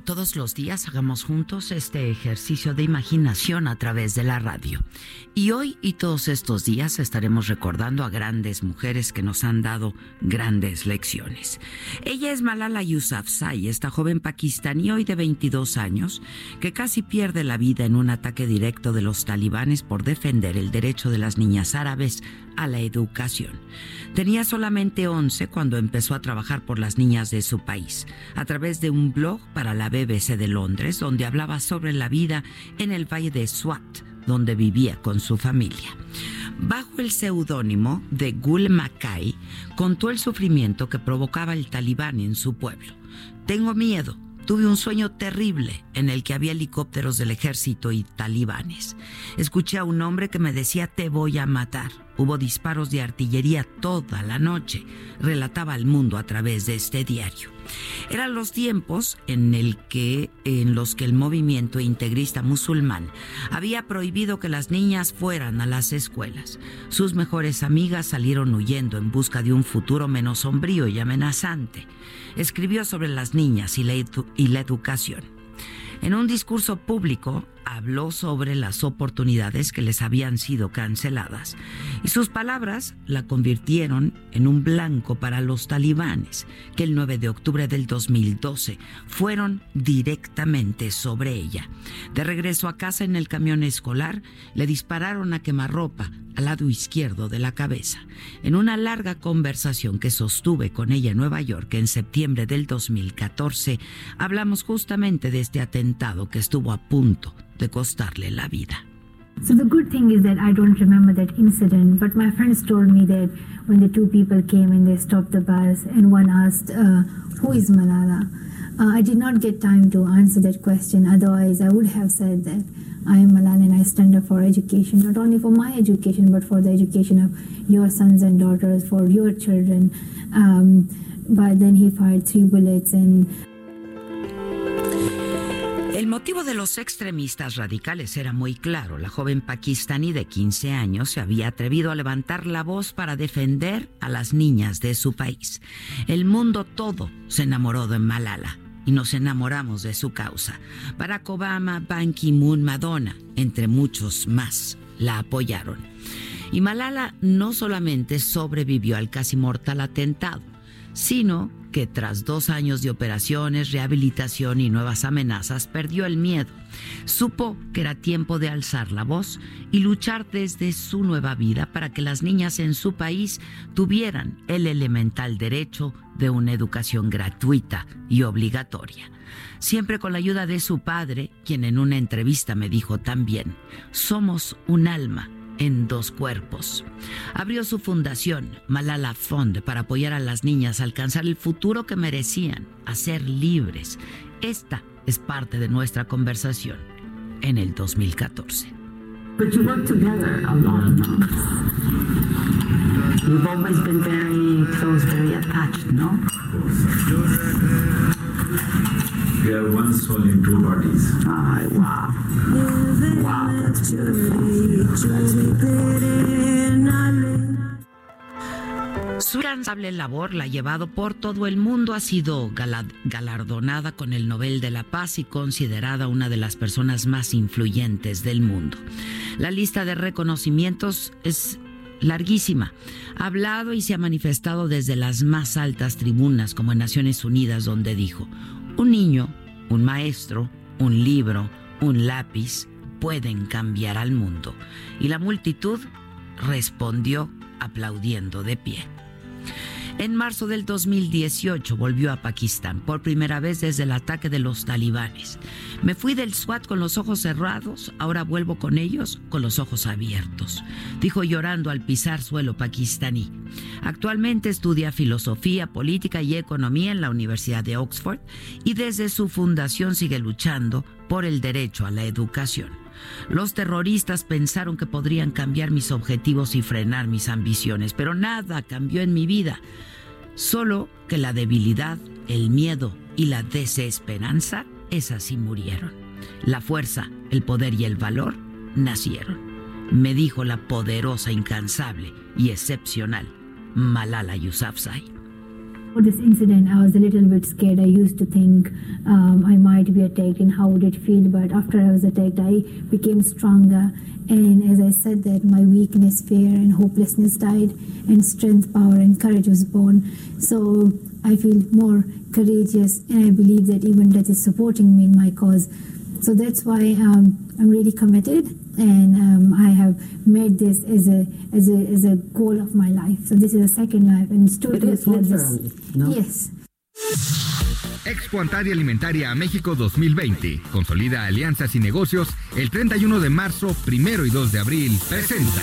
Todos los días hagamos juntos este ejercicio de imaginación a través de la radio. Y hoy y todos estos días estaremos recordando a grandes mujeres que nos han dado grandes lecciones. Ella es Malala Yousafzai, esta joven pakistaní hoy de 22 años que casi pierde la vida en un ataque directo de los talibanes por defender el derecho de las niñas árabes a la educación. Tenía solamente 11 cuando empezó a trabajar por las niñas de su país, a través de un blog para la BBC de Londres, donde hablaba sobre la vida en el valle de Swat, donde vivía con su familia. Bajo el seudónimo de Gul Mackay, contó el sufrimiento que provocaba el talibán en su pueblo. Tengo miedo, Tuve un sueño terrible en el que había helicópteros del ejército y talibanes. Escuché a un hombre que me decía te voy a matar. Hubo disparos de artillería toda la noche, relataba al mundo a través de este diario. Eran los tiempos en, el que, en los que el movimiento integrista musulmán había prohibido que las niñas fueran a las escuelas. Sus mejores amigas salieron huyendo en busca de un futuro menos sombrío y amenazante. Escribió sobre las niñas y la, y la educación. En un discurso público habló sobre las oportunidades que les habían sido canceladas y sus palabras la convirtieron en un blanco para los talibanes que el 9 de octubre del 2012 fueron directamente sobre ella. De regreso a casa en el camión escolar le dispararon a quemarropa al lado izquierdo de la cabeza. En una larga conversación que sostuve con ella en Nueva York en septiembre del 2014, hablamos justamente de este atentado que estuvo a punto de costarle la vida. So the good thing is that I don't remember that incident, but my friends told me that when the two people came and they stopped the bus and one asked, uh, who is Malala? Uh, I did not get time to answer that question. Otherwise, I would have said that I am Malala and I stand up for education, not only for my education, but for the education of your sons and daughters, for your children. Um, but then he fired three bullets and El motivo de los extremistas radicales era muy claro. La joven pakistaní de 15 años se había atrevido a levantar la voz para defender a las niñas de su país. El mundo todo se enamoró de Malala y nos enamoramos de su causa. Barack Obama, Ban Ki-moon, Madonna, entre muchos más, la apoyaron. Y Malala no solamente sobrevivió al casi mortal atentado, sino que tras dos años de operaciones, rehabilitación y nuevas amenazas, perdió el miedo. Supo que era tiempo de alzar la voz y luchar desde su nueva vida para que las niñas en su país tuvieran el elemental derecho de una educación gratuita y obligatoria. Siempre con la ayuda de su padre, quien en una entrevista me dijo también, somos un alma en dos cuerpos. Abrió su fundación, Malala Fund, para apoyar a las niñas a alcanzar el futuro que merecían, a ser libres. Esta es parte de nuestra conversación en el 2014. But you work together a lot. You've always been very close, very attached, no? We are one soul in two bodies. Ay, wow. Wow, that's beautiful. Su incansable labor la ha llevado por todo el mundo, ha sido galardonada con el Nobel de la Paz y considerada una de las personas más influyentes del mundo. La lista de reconocimientos es larguísima. Ha hablado y se ha manifestado desde las más altas tribunas, como en Naciones Unidas, donde dijo, un niño, un maestro, un libro, un lápiz pueden cambiar al mundo. Y la multitud respondió aplaudiendo de pie. En marzo del 2018 volvió a Pakistán, por primera vez desde el ataque de los talibanes. Me fui del SWAT con los ojos cerrados, ahora vuelvo con ellos con los ojos abiertos, dijo llorando al pisar suelo pakistaní. Actualmente estudia filosofía, política y economía en la Universidad de Oxford y desde su fundación sigue luchando por el derecho a la educación. Los terroristas pensaron que podrían cambiar mis objetivos y frenar mis ambiciones, pero nada cambió en mi vida. Solo que la debilidad, el miedo y la desesperanza, esas sí murieron. La fuerza, el poder y el valor nacieron. Me dijo la poderosa, incansable y excepcional Malala Yousafzai. For this incident, I was a little bit scared. I used to think um, I might be attacked and how would it feel, but after I was attacked, I became stronger. And as I said that, my weakness, fear, and hopelessness died, and strength, power, and courage was born. So I feel more courageous, and I believe that even death is supporting me in my cause. So that's why um, I'm really committed and um, I have made this as a, as a as a goal of my life. So this is a second life, and this. No? Yes. Expo Antaria Alimentaria a México 2020. Consolida alianzas y negocios. El 31 de marzo, primero y 2 de abril. Presenta.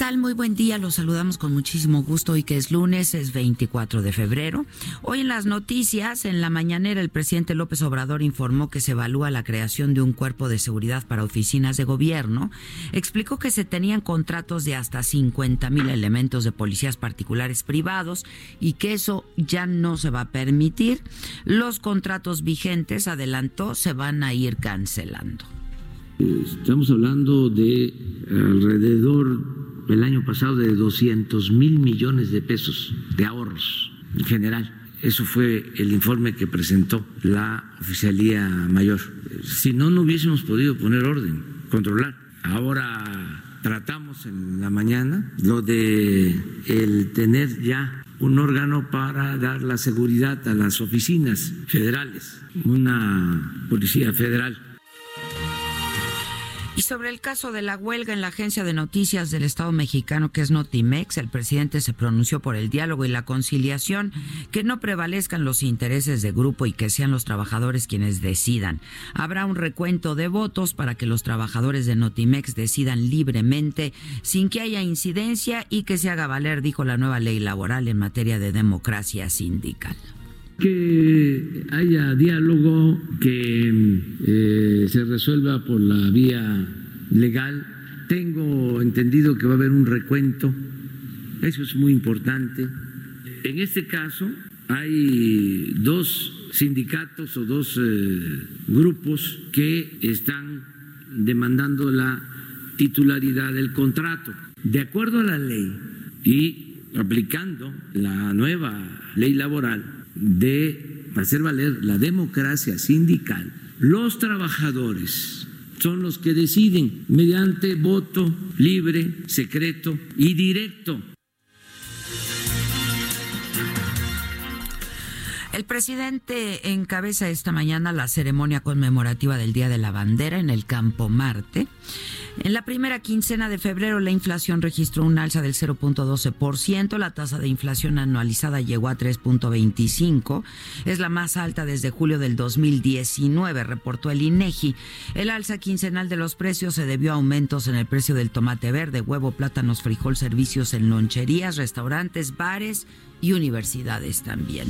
Tal? Muy buen día. Los saludamos con muchísimo gusto hoy que es lunes, es 24 de febrero. Hoy en las noticias, en la mañanera, el presidente López Obrador informó que se evalúa la creación de un cuerpo de seguridad para oficinas de gobierno. Explicó que se tenían contratos de hasta 50 mil elementos de policías particulares privados y que eso ya no se va a permitir. Los contratos vigentes, adelantó, se van a ir cancelando. Estamos hablando de alrededor el año pasado de 200 mil millones de pesos de ahorros en general. Eso fue el informe que presentó la Oficialía Mayor. Si no, no hubiésemos podido poner orden, controlar. Ahora tratamos en la mañana lo de el tener ya un órgano para dar la seguridad a las oficinas federales, una policía federal y sobre el caso de la huelga en la agencia de noticias del Estado mexicano, que es Notimex, el presidente se pronunció por el diálogo y la conciliación, que no prevalezcan los intereses de grupo y que sean los trabajadores quienes decidan. Habrá un recuento de votos para que los trabajadores de Notimex decidan libremente, sin que haya incidencia y que se haga valer, dijo la nueva ley laboral en materia de democracia sindical que haya diálogo, que eh, se resuelva por la vía legal. Tengo entendido que va a haber un recuento, eso es muy importante. En este caso hay dos sindicatos o dos eh, grupos que están demandando la titularidad del contrato. De acuerdo a la ley y aplicando la nueva ley laboral, de hacer valer la democracia sindical, los trabajadores son los que deciden mediante voto libre, secreto y directo El presidente encabeza esta mañana la ceremonia conmemorativa del Día de la Bandera en el Campo Marte. En la primera quincena de febrero la inflación registró un alza del 0.12%, la tasa de inflación anualizada llegó a 3.25, es la más alta desde julio del 2019, reportó el INEGI. El alza quincenal de los precios se debió a aumentos en el precio del tomate verde, huevo, plátanos, frijol, servicios en loncherías, restaurantes, bares y universidades también.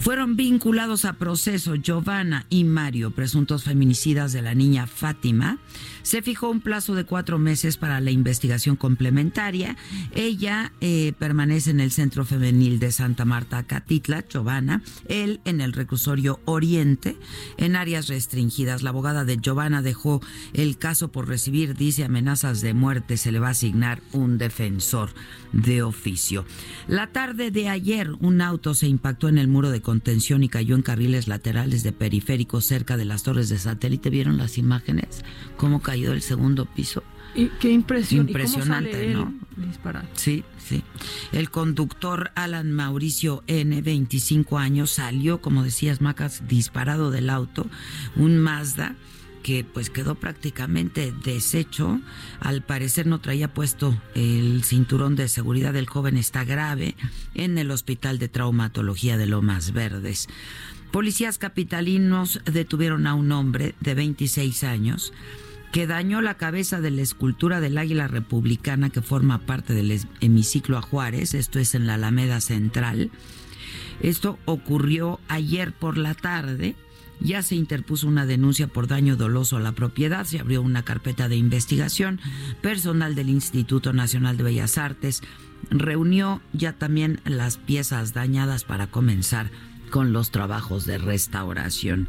Fueron vinculados a proceso Giovanna y Mario, presuntos feminicidas de la niña Fátima. Se fijó un plazo de cuatro meses para la investigación complementaria. Ella eh, permanece en el Centro Femenil de Santa Marta, Catitla, Giovanna. Él en el reclusorio Oriente, en áreas restringidas. La abogada de Giovanna dejó el caso por recibir, dice, amenazas de muerte. Se le va a asignar un defensor de oficio. La tarde de ayer, un auto se impactó en el muro de contención y cayó en carriles laterales de periférico cerca de las torres de satélite. ¿Vieron las imágenes? ¿Cómo cayó el segundo piso? Y qué impresión. Impresionante, ¿Y ¿no? Disparar. Sí, sí. El conductor Alan Mauricio N, 25 años, salió, como decías, Macas, disparado del auto, un Mazda que pues quedó prácticamente deshecho. Al parecer no traía puesto el cinturón de seguridad. El joven está grave en el Hospital de Traumatología de Lomas Verdes. Policías capitalinos detuvieron a un hombre de 26 años que dañó la cabeza de la escultura del águila republicana que forma parte del hemiciclo a Juárez, esto es en la Alameda Central. Esto ocurrió ayer por la tarde ya se interpuso una denuncia por daño doloso a la propiedad, se abrió una carpeta de investigación. Personal del Instituto Nacional de Bellas Artes reunió ya también las piezas dañadas para comenzar con los trabajos de restauración.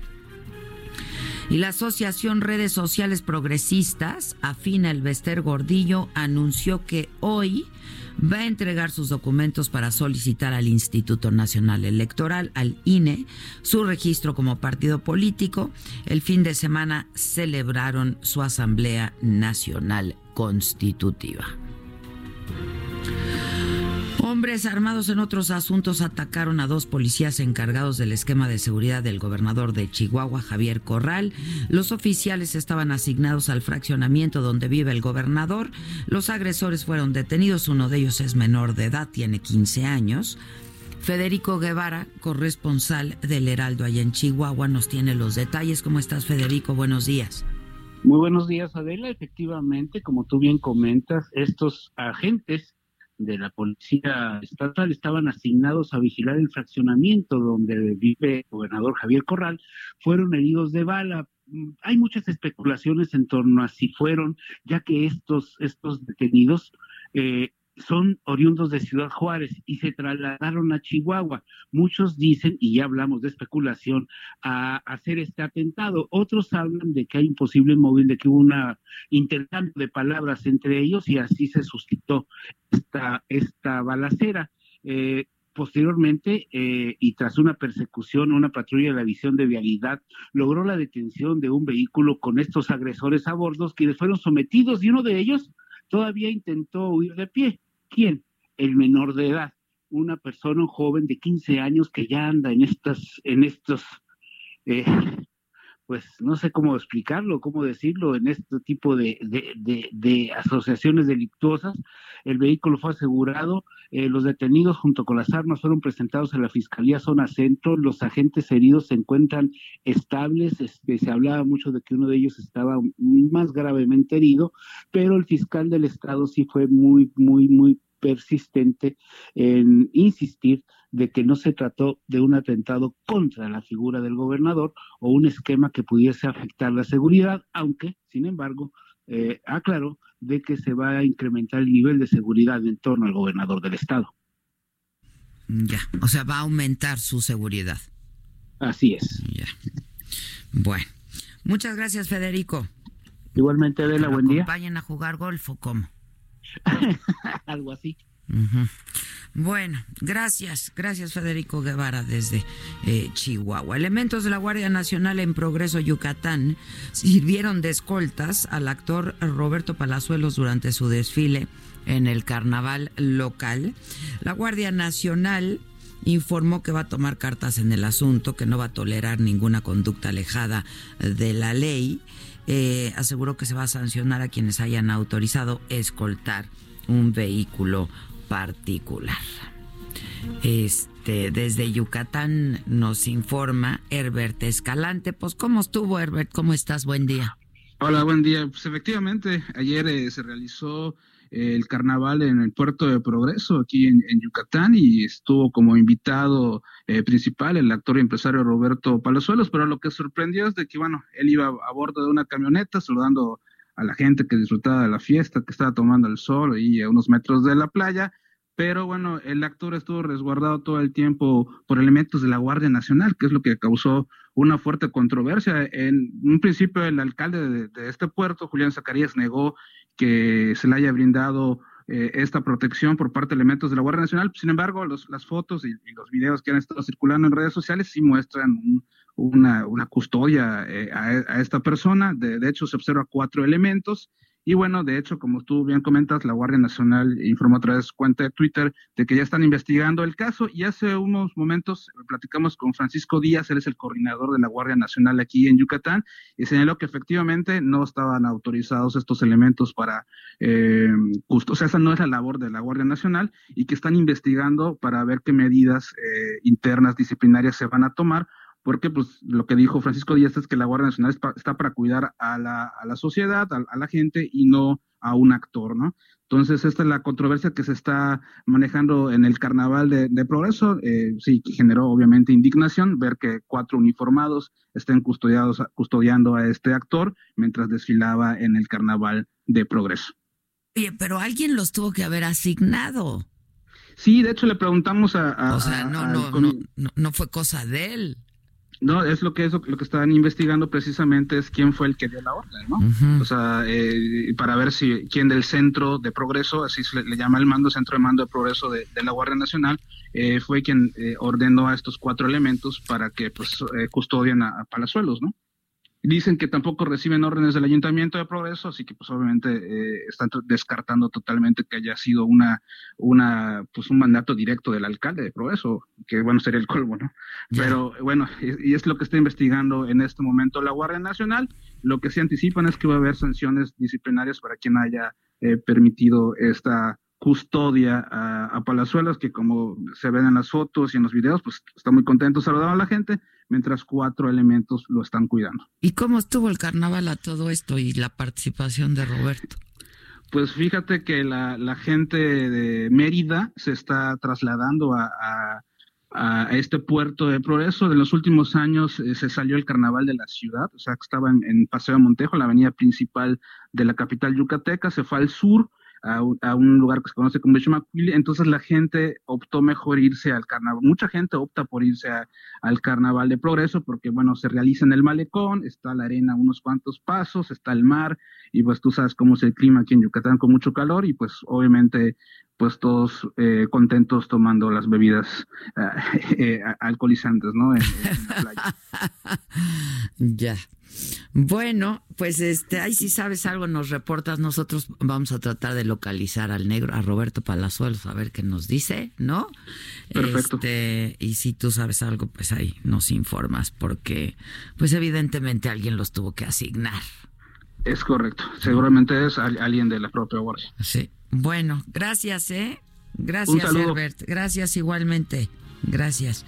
Y la Asociación Redes Sociales Progresistas, afina el Bester Gordillo, anunció que hoy va a entregar sus documentos para solicitar al Instituto Nacional Electoral, al INE, su registro como partido político. El fin de semana celebraron su Asamblea Nacional Constitutiva. Hombres armados en otros asuntos atacaron a dos policías encargados del esquema de seguridad del gobernador de Chihuahua, Javier Corral. Los oficiales estaban asignados al fraccionamiento donde vive el gobernador. Los agresores fueron detenidos. Uno de ellos es menor de edad, tiene 15 años. Federico Guevara, corresponsal del Heraldo allá en Chihuahua, nos tiene los detalles. ¿Cómo estás, Federico? Buenos días. Muy buenos días, Adela. Efectivamente, como tú bien comentas, estos agentes de la policía estatal estaban asignados a vigilar el fraccionamiento donde vive el gobernador Javier Corral, fueron heridos de bala. Mm, hay muchas especulaciones en torno a si fueron, ya que estos, estos detenidos eh, son oriundos de Ciudad Juárez y se trasladaron a Chihuahua. Muchos dicen, y ya hablamos de especulación, a hacer este atentado. Otros hablan de que hay un posible móvil, de que hubo un intercambio de palabras entre ellos y así se suscitó esta, esta balacera. Eh, posteriormente, eh, y tras una persecución, una patrulla de la visión de vialidad logró la detención de un vehículo con estos agresores a bordo, quienes fueron sometidos y uno de ellos todavía intentó huir de pie. ¿Quién? El menor de edad, una persona, joven de 15 años que ya anda en estas, en estos, eh, pues no sé cómo explicarlo, cómo decirlo, en este tipo de, de, asociaciones delictuosas. El vehículo fue asegurado, eh, los detenidos junto con las armas fueron presentados a la Fiscalía Zona Centro, los agentes heridos se encuentran estables, este, se hablaba mucho de que uno de ellos estaba más gravemente herido, pero el fiscal del Estado sí fue muy, muy, muy persistente en insistir de que no se trató de un atentado contra la figura del gobernador o un esquema que pudiese afectar la seguridad, aunque, sin embargo, eh, aclaró de que se va a incrementar el nivel de seguridad en torno al gobernador del estado. Ya, o sea, va a aumentar su seguridad. Así es. Ya. Bueno, muchas gracias, Federico. Igualmente, Adela, buen día. ¿Acompañan a jugar golf o cómo? Algo así. Bueno, gracias, gracias Federico Guevara desde eh, Chihuahua. Elementos de la Guardia Nacional en Progreso Yucatán sirvieron de escoltas al actor Roberto Palazuelos durante su desfile en el carnaval local. La Guardia Nacional informó que va a tomar cartas en el asunto, que no va a tolerar ninguna conducta alejada de la ley. Eh, aseguró que se va a sancionar a quienes hayan autorizado escoltar un vehículo particular. Este, desde Yucatán nos informa Herbert Escalante. Pues, ¿cómo estuvo, Herbert? ¿Cómo estás? Buen día. Hola, buen día. Pues efectivamente, ayer eh, se realizó el carnaval en el puerto de Progreso, aquí en, Yucatán, y estuvo como invitado eh, principal el actor y empresario Roberto Palazuelos, pero lo que sorprendió es de que, bueno, él iba a bordo de una camioneta saludando a la gente que disfrutaba de la fiesta, que estaba tomando el sol y a unos metros de la playa, pero bueno, el actor estuvo resguardado todo el tiempo por elementos de la Guardia Nacional, que es lo que causó una fuerte controversia. En un principio, el alcalde de, este puerto, Julián Zacarías, negó que se le haya brindado eh, esta protección por parte de elementos de la Guardia Nacional. Sin embargo, las fotos y, los videos que han estado circulando en redes sociales sí muestran una, custodia eh, a, esta persona. De, de hecho, se observa cuatro elementos y bueno, de hecho, como tú bien comentas, la Guardia Nacional informó a través de su cuenta de Twitter de que ya están investigando el caso y hace unos momentos platicamos con Francisco Díaz, él es el coordinador de la Guardia Nacional aquí en Yucatán, y señaló que efectivamente no estaban autorizados estos elementos para eh, o sea, esa no es la labor de la Guardia Nacional y que están investigando para ver qué medidas eh, internas disciplinarias se van a tomar porque pues lo que dijo Francisco Díaz es que la Guardia Nacional está para cuidar a la, a la sociedad, a, la gente y no a un actor, ¿no? Entonces, esta es la controversia que se está manejando en el carnaval de, progreso. Eh, sí, que generó obviamente indignación ver que cuatro uniformados estén custodiados, custodiando a este actor mientras desfilaba en el carnaval de progreso. Oye, pero alguien los tuvo que haber asignado. Sí, de hecho le preguntamos a... o sea, no, no, no, no, fue cosa de él. No, es lo que es lo, que están investigando precisamente es quién fue el que dio la orden, ¿no? O sea, eh, para ver si quién del centro de progreso, así se le, llama el mando, centro de mando de progreso de, la Guardia Nacional, eh, fue quien eh, ordenó a estos cuatro elementos para que pues custodien a, a Palazuelos, ¿no? Dicen que tampoco reciben órdenes del Ayuntamiento de Progreso, así que pues obviamente eh, están descartando totalmente que haya sido una, una, pues un mandato directo del alcalde de Progreso, que bueno sería el colmo, ¿no? Pero bueno, y, es lo que está investigando en este momento la Guardia Nacional. Lo que se anticipan es que va a haber sanciones disciplinarias para quien haya eh, permitido esta custodia a, Palazuelos, que como se ven en las fotos y en los videos, pues está muy contento saludando a la gente, mientras cuatro elementos lo están cuidando. ¿Y cómo estuvo el carnaval a todo esto y la participación de Roberto? Pues fíjate que la, gente de Mérida se está trasladando a, este puerto de progreso. En los últimos años eh, se salió el carnaval de la ciudad, o sea, que estaba en, en Paseo Montejo, la avenida principal de la capital yucateca, se fue al sur a un, lugar que se conoce como Bichumacuili, entonces la gente optó mejor irse al carnaval. Mucha gente opta por irse al carnaval de progreso porque, bueno, se realiza en el malecón, está la arena unos cuantos pasos, está el mar, y pues tú sabes cómo es el clima aquí en Yucatán con mucho calor, y pues obviamente pues todos eh, contentos tomando las bebidas eh, alcoholizantes, ¿no? En, la playa. ya. Bueno, pues este, ahí si sabes algo nos reportas, nosotros vamos a tratar de localizar al negro, a Roberto Palazuelos, a ver qué nos dice, ¿no? Perfecto. Este, y si tú sabes algo, pues ahí nos informas, porque pues evidentemente alguien los tuvo que asignar. Es correcto, seguramente es alguien de la propia guardia. Sí. Bueno, gracias, ¿eh? Gracias, Herbert. Gracias igualmente. Gracias.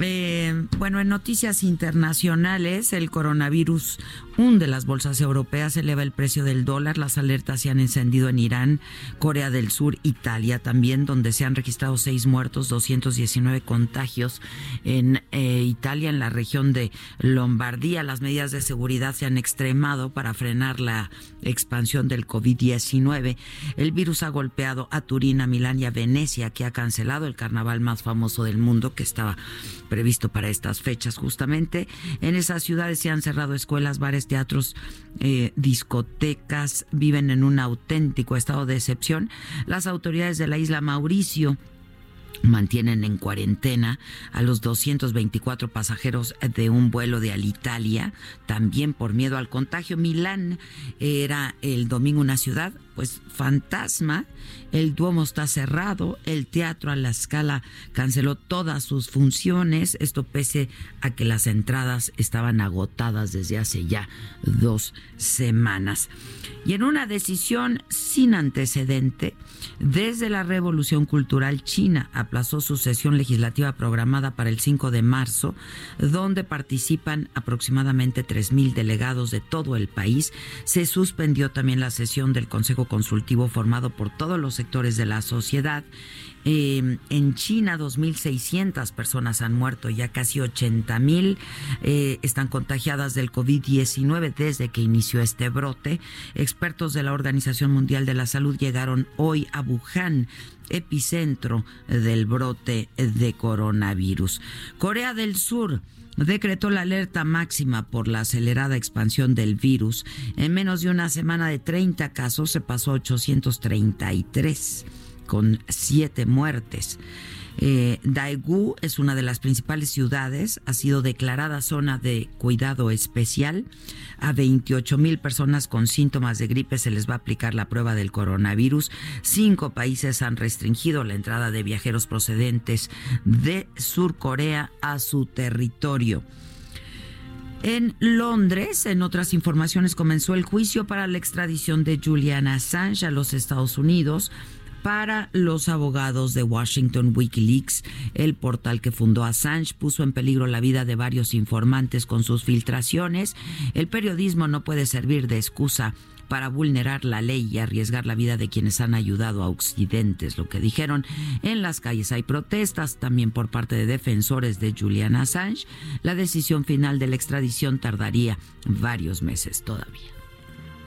Eh, bueno, en noticias internacionales, el coronavirus hunde las bolsas europeas, eleva el precio del dólar, las alertas se han encendido en Irán, Corea del Sur, Italia también, donde se han registrado seis muertos, 219 contagios en eh, Italia, en la región de Lombardía. Las medidas de seguridad se han extremado para frenar la expansión del COVID-19. El virus ha golpeado a Turín, a Milán y a Venecia, que ha cancelado el carnaval más famoso del mundo, que estaba previsto para estas fechas justamente. En esas ciudades se han cerrado escuelas, bares, teatros, eh, discotecas, viven en un auténtico estado de excepción. Las autoridades de la isla Mauricio mantienen en cuarentena a los 224 pasajeros de un vuelo de Alitalia, también por miedo al contagio. Milán era el domingo una ciudad pues fantasma. El Duomo está cerrado, el Teatro a la Escala canceló todas sus funciones, esto pese a que las entradas estaban agotadas desde hace ya dos semanas. Y en una decisión sin antecedente, desde la Revolución Cultural China aplazó su sesión legislativa programada para el 5 de marzo, donde participan aproximadamente 3.000 delegados de todo el país. Se suspendió también la sesión del Consejo Consultivo formado por todos los sectores de la sociedad. Eh, en China, 2.600 personas han muerto, ya casi 80.000 eh, están contagiadas del COVID-19 desde que inició este brote. Expertos de la Organización Mundial de la Salud llegaron hoy a Wuhan epicentro del brote de coronavirus. Corea del Sur decretó la alerta máxima por la acelerada expansión del virus. En menos de una semana de 30 casos se pasó a 833 con siete muertes. Eh, Daegu es una de las principales ciudades, ha sido declarada zona de cuidado especial. A 28 mil personas con síntomas de gripe se les va a aplicar la prueba del coronavirus. Cinco países han restringido la entrada de viajeros procedentes de Sur Corea a su territorio. En Londres, en otras informaciones, comenzó el juicio para la extradición de Julian Assange a los Estados Unidos para los abogados de Washington Wikileaks. El portal que fundó Assange puso en peligro la vida de varios informantes con sus filtraciones. El periodismo no puede servir de excusa para vulnerar la ley y arriesgar la vida de quienes han ayudado a Occidentes, lo que dijeron en las calles. Hay protestas también por parte de defensores de Julian Assange. La decisión final de la extradición tardaría varios meses todavía.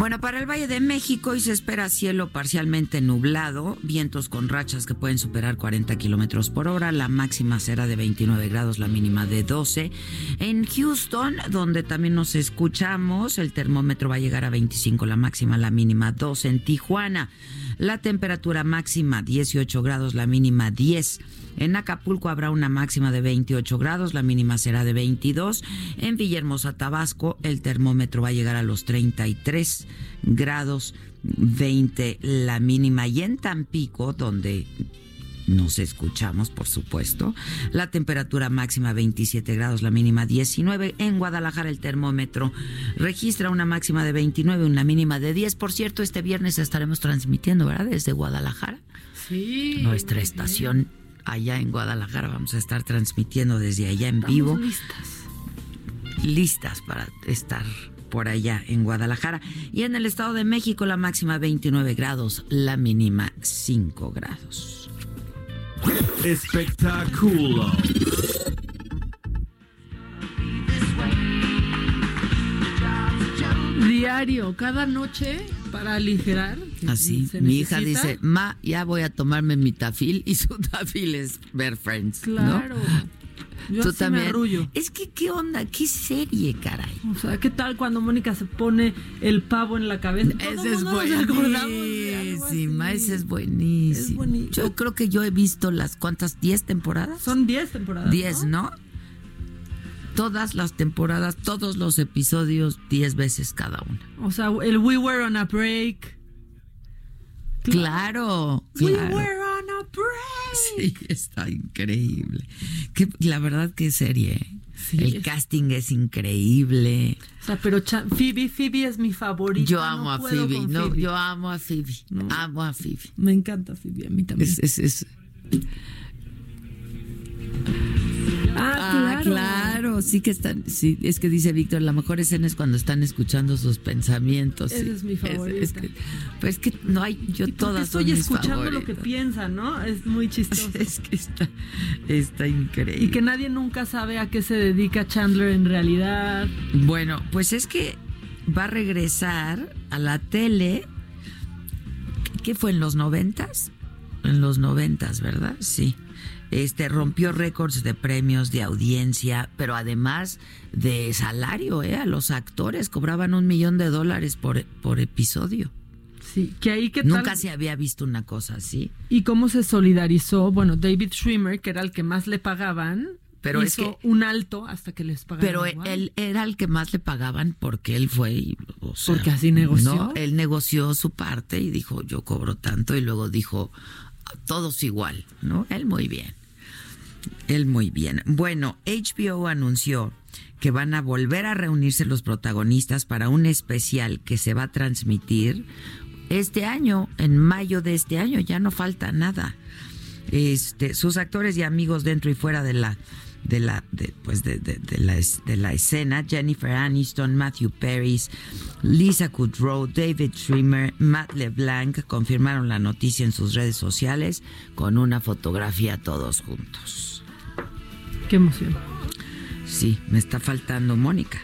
Bueno, para el Valle de México hoy se espera cielo parcialmente nublado, vientos con rachas que pueden superar 40 kilómetros por hora. La máxima será de 29 grados, la mínima de 12. En Houston, donde también nos escuchamos, el termómetro va a llegar a 25, la máxima, la mínima 12. En Tijuana, la temperatura máxima 18 grados, la mínima 10. En Acapulco habrá una máxima de 28 grados, la mínima será de 22. En Villahermosa, Tabasco, el termómetro va a llegar a los 33 grados, 20 la mínima. Y en Tampico, donde nos escuchamos, por supuesto. La temperatura máxima 27 grados, la mínima 19. En Guadalajara el termómetro registra una máxima de 29, una mínima de 10. Por cierto, este viernes estaremos transmitiendo, ¿verdad? Desde Guadalajara. Sí. Nuestra estación allá en Guadalajara. Vamos a estar transmitiendo desde allá en Estamos vivo. listas. Listas para estar por allá en Guadalajara. Y en el Estado de México la máxima 29 grados, la mínima 5 grados. Espectáculo. Diario, cada noche para aligerar. Así, se mi hija dice, ma, ya voy a tomarme mi tafil y su tafil es ver Friends. ¿no? Yo Tú así también. me arrullo. Es que, ¿qué onda? ¿Qué serie, caray? O sea, ¿qué tal cuando Mónica se pone el pavo en la cabeza? Ese es buenísima, ese es buenísimo. Es buenísimo. Yo creo que yo he visto las cuántas, 10 temporadas. Son 10 temporadas. 10, ¿no? Todas las temporadas, todos los episodios, 10 veces cada una. O sea, el We Were on a Break. Claro, We claro. Were on a Break. Sí, está increíble. Que, la verdad que serie. ¿eh? Sí, El es- casting es increíble. O sea, pero Phoebe, Phoebe es mi favorita. Yo no amo a Phoebe. No, yo amo a Phoebe. Amo a Phoebe. Me encanta Phoebe, a mí también. Es, es, es- ah, Ah, claro, sí que están, sí, es que dice Víctor, la mejor escena es cuando están escuchando sus pensamientos. Esa sí. es mi favorita. que, pues es que no hay, yo Y todas estoy son mis escuchando lo que favoritas. piensa, ¿no? Es muy chistoso. Es que está, está increíble. Y que nadie nunca sabe a qué se dedica Chandler en realidad. Bueno, pues es que va a regresar a la tele. ¿Qué fue en los noventas? en los noventas, ¿verdad? Sí. Este rompió récords de premios, de audiencia, pero además de salario, ¿eh? A los actores cobraban un millón de dólares por, por episodio. Sí, que ahí que Nunca se había visto una cosa así. ¿Y cómo se solidarizó? Bueno, David Schwimmer, que era el que más le pagaban, pero hizo un alto hasta que les pagaban. Pero él era el que más le pagaban porque él fue y, porque así negoció. ¿no? Él negoció su parte y dijo yo cobro tanto y luego dijo todos igual, ¿no? Él muy bien. Él muy bien. Bueno, HBO anunció que van a volver a reunirse los protagonistas para un especial que se va a transmitir este año, en mayo de este año, ya no falta nada. Este, sus actores y amigos dentro y fuera de la de la de, pues de, de, la, de la escena Jennifer Aniston, Matthew Perry, Lisa Kudrow, David Schwimmer, Matt LeBlanc confirmaron la noticia en sus redes sociales con una fotografía todos juntos. Qué emoción. Sí, me está faltando Mónica.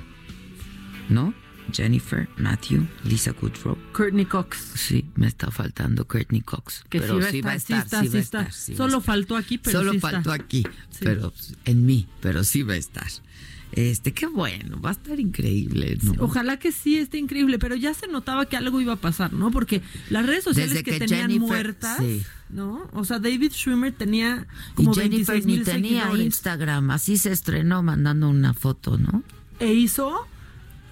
¿No? Jennifer, Matthew, Lisa Kudrow. Courtney Cox. Sí, me está faltando Courtney Cox. Que pero sí va a estar, sí, va a estar. Solo faltó aquí, pero Solo sí faltó aquí, pero en mí, pero sí va a estar. Este, qué bueno, va a estar increíble. ¿no? ojalá que sí esté increíble, pero ya se notaba que algo iba a pasar, ¿no? Porque las redes sociales que, tenían muertas, ¿no? O sea, David Schwimmer tenía como y Jennifer ni tenía Instagram, así se estrenó mandando una foto, ¿no? E hizo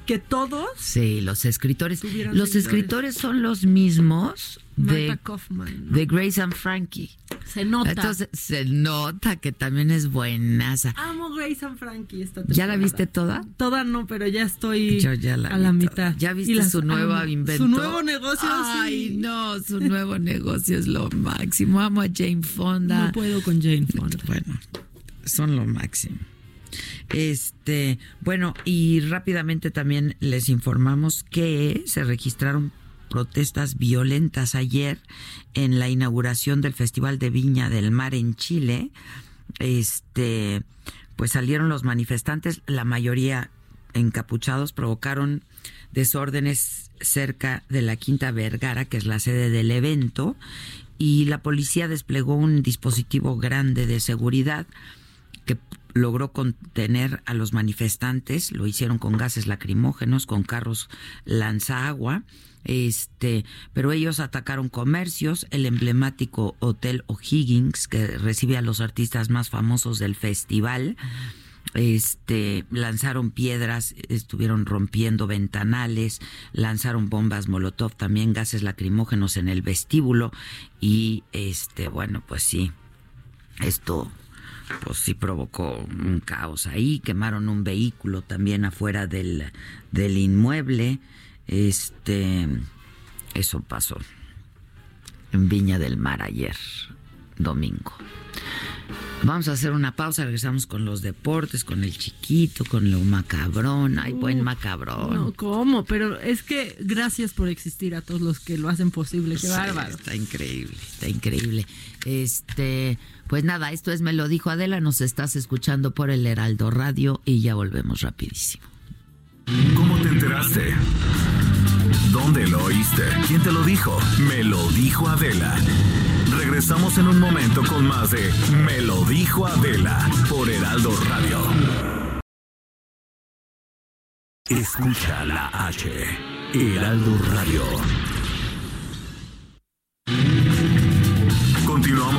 que todos. Sí, los escritores. Los escritores son los mismos de, Kaufman, de Grace and Frankie. Se nota. Entonces se nota que también es buenaza. Amo Grace and Frankie. Esta ¿Ya la viste toda? Toda no, pero ya estoy ya la a la mitad. ¿Ya viste su nueva invento? Su nuevo negocio, Ay, no, su nuevo negocio es lo máximo. Amo a Jane Fonda. No puedo con Jane Fonda. Bueno, son lo máximo. Este, bueno, y rápidamente también les informamos que se registraron protestas violentas ayer en la inauguración del Festival de Viña del Mar en Chile. Este, pues salieron los manifestantes, la mayoría encapuchados, provocaron desórdenes cerca de la Quinta Vergara, que es la sede del evento, y la policía desplegó un dispositivo grande de seguridad que logró contener a los manifestantes, lo hicieron con gases lacrimógenos, con carros lanzagua, este, pero ellos atacaron comercios, el emblemático Hotel O'Higgins, que recibe a los artistas más famosos del festival, este lanzaron piedras, estuvieron rompiendo ventanales, lanzaron bombas molotov, también gases lacrimógenos en el vestíbulo y este bueno, pues sí. Esto pues sí provocó un caos ahí, quemaron un vehículo también afuera del, del inmueble. Este, eso pasó en Viña del Mar ayer, domingo. Vamos a hacer una pausa, regresamos con los deportes, con el chiquito, con lo macabrón. Ay, buen macabrón. No, ¿cómo? Pero es que gracias por existir a todos los que lo hacen posible. Qué bárbaro. Está increíble, está increíble. Este, pues nada, esto es Me lo dijo Adela, nos estás escuchando por el Heraldo Radio y ya volvemos rapidísimo. ¿Cómo te enteraste? ¿Dónde lo oíste? ¿Quién te lo dijo? Me lo dijo Adela. Regresamos en un momento con más de Me lo dijo Adela por Heraldo Radio. Escucha la H. Heraldo Radio.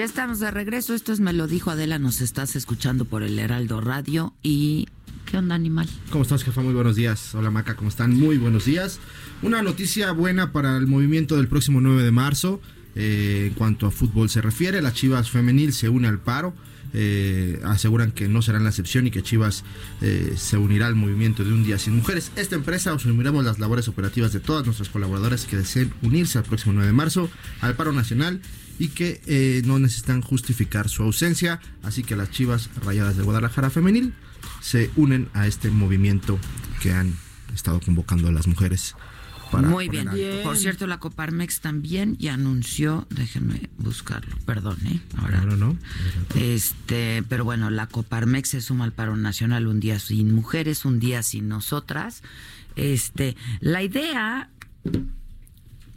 Ya estamos de regreso. Esto es Me lo dijo Adela. Nos estás escuchando por el Heraldo Radio. ¿Y qué onda, animal? ¿Cómo estás, jefa? Muy buenos días. Hola, Maca. ¿Cómo están? Muy buenos días. Una noticia buena para el movimiento del próximo 9 de marzo. Eh, en cuanto a fútbol se refiere, la Chivas femenil se une al paro. Eh, aseguran que no serán la excepción y que Chivas eh, se unirá al movimiento de un día sin mujeres. Esta empresa asumiremos las labores operativas de todas nuestras colaboradoras que deseen unirse al próximo 9 de marzo al paro nacional y que no necesitan justificar su ausencia. Así que las Chivas Rayadas de Guadalajara femenil se unen a este movimiento que han estado convocando a las mujeres muy bien. Por cierto, la Coparmex también ya anunció, déjenme buscarlo, perdón, ¿eh? Ahora no. Este, pero bueno, la Coparmex se suma al paro nacional un día sin mujeres, un día sin nosotras. Este, la idea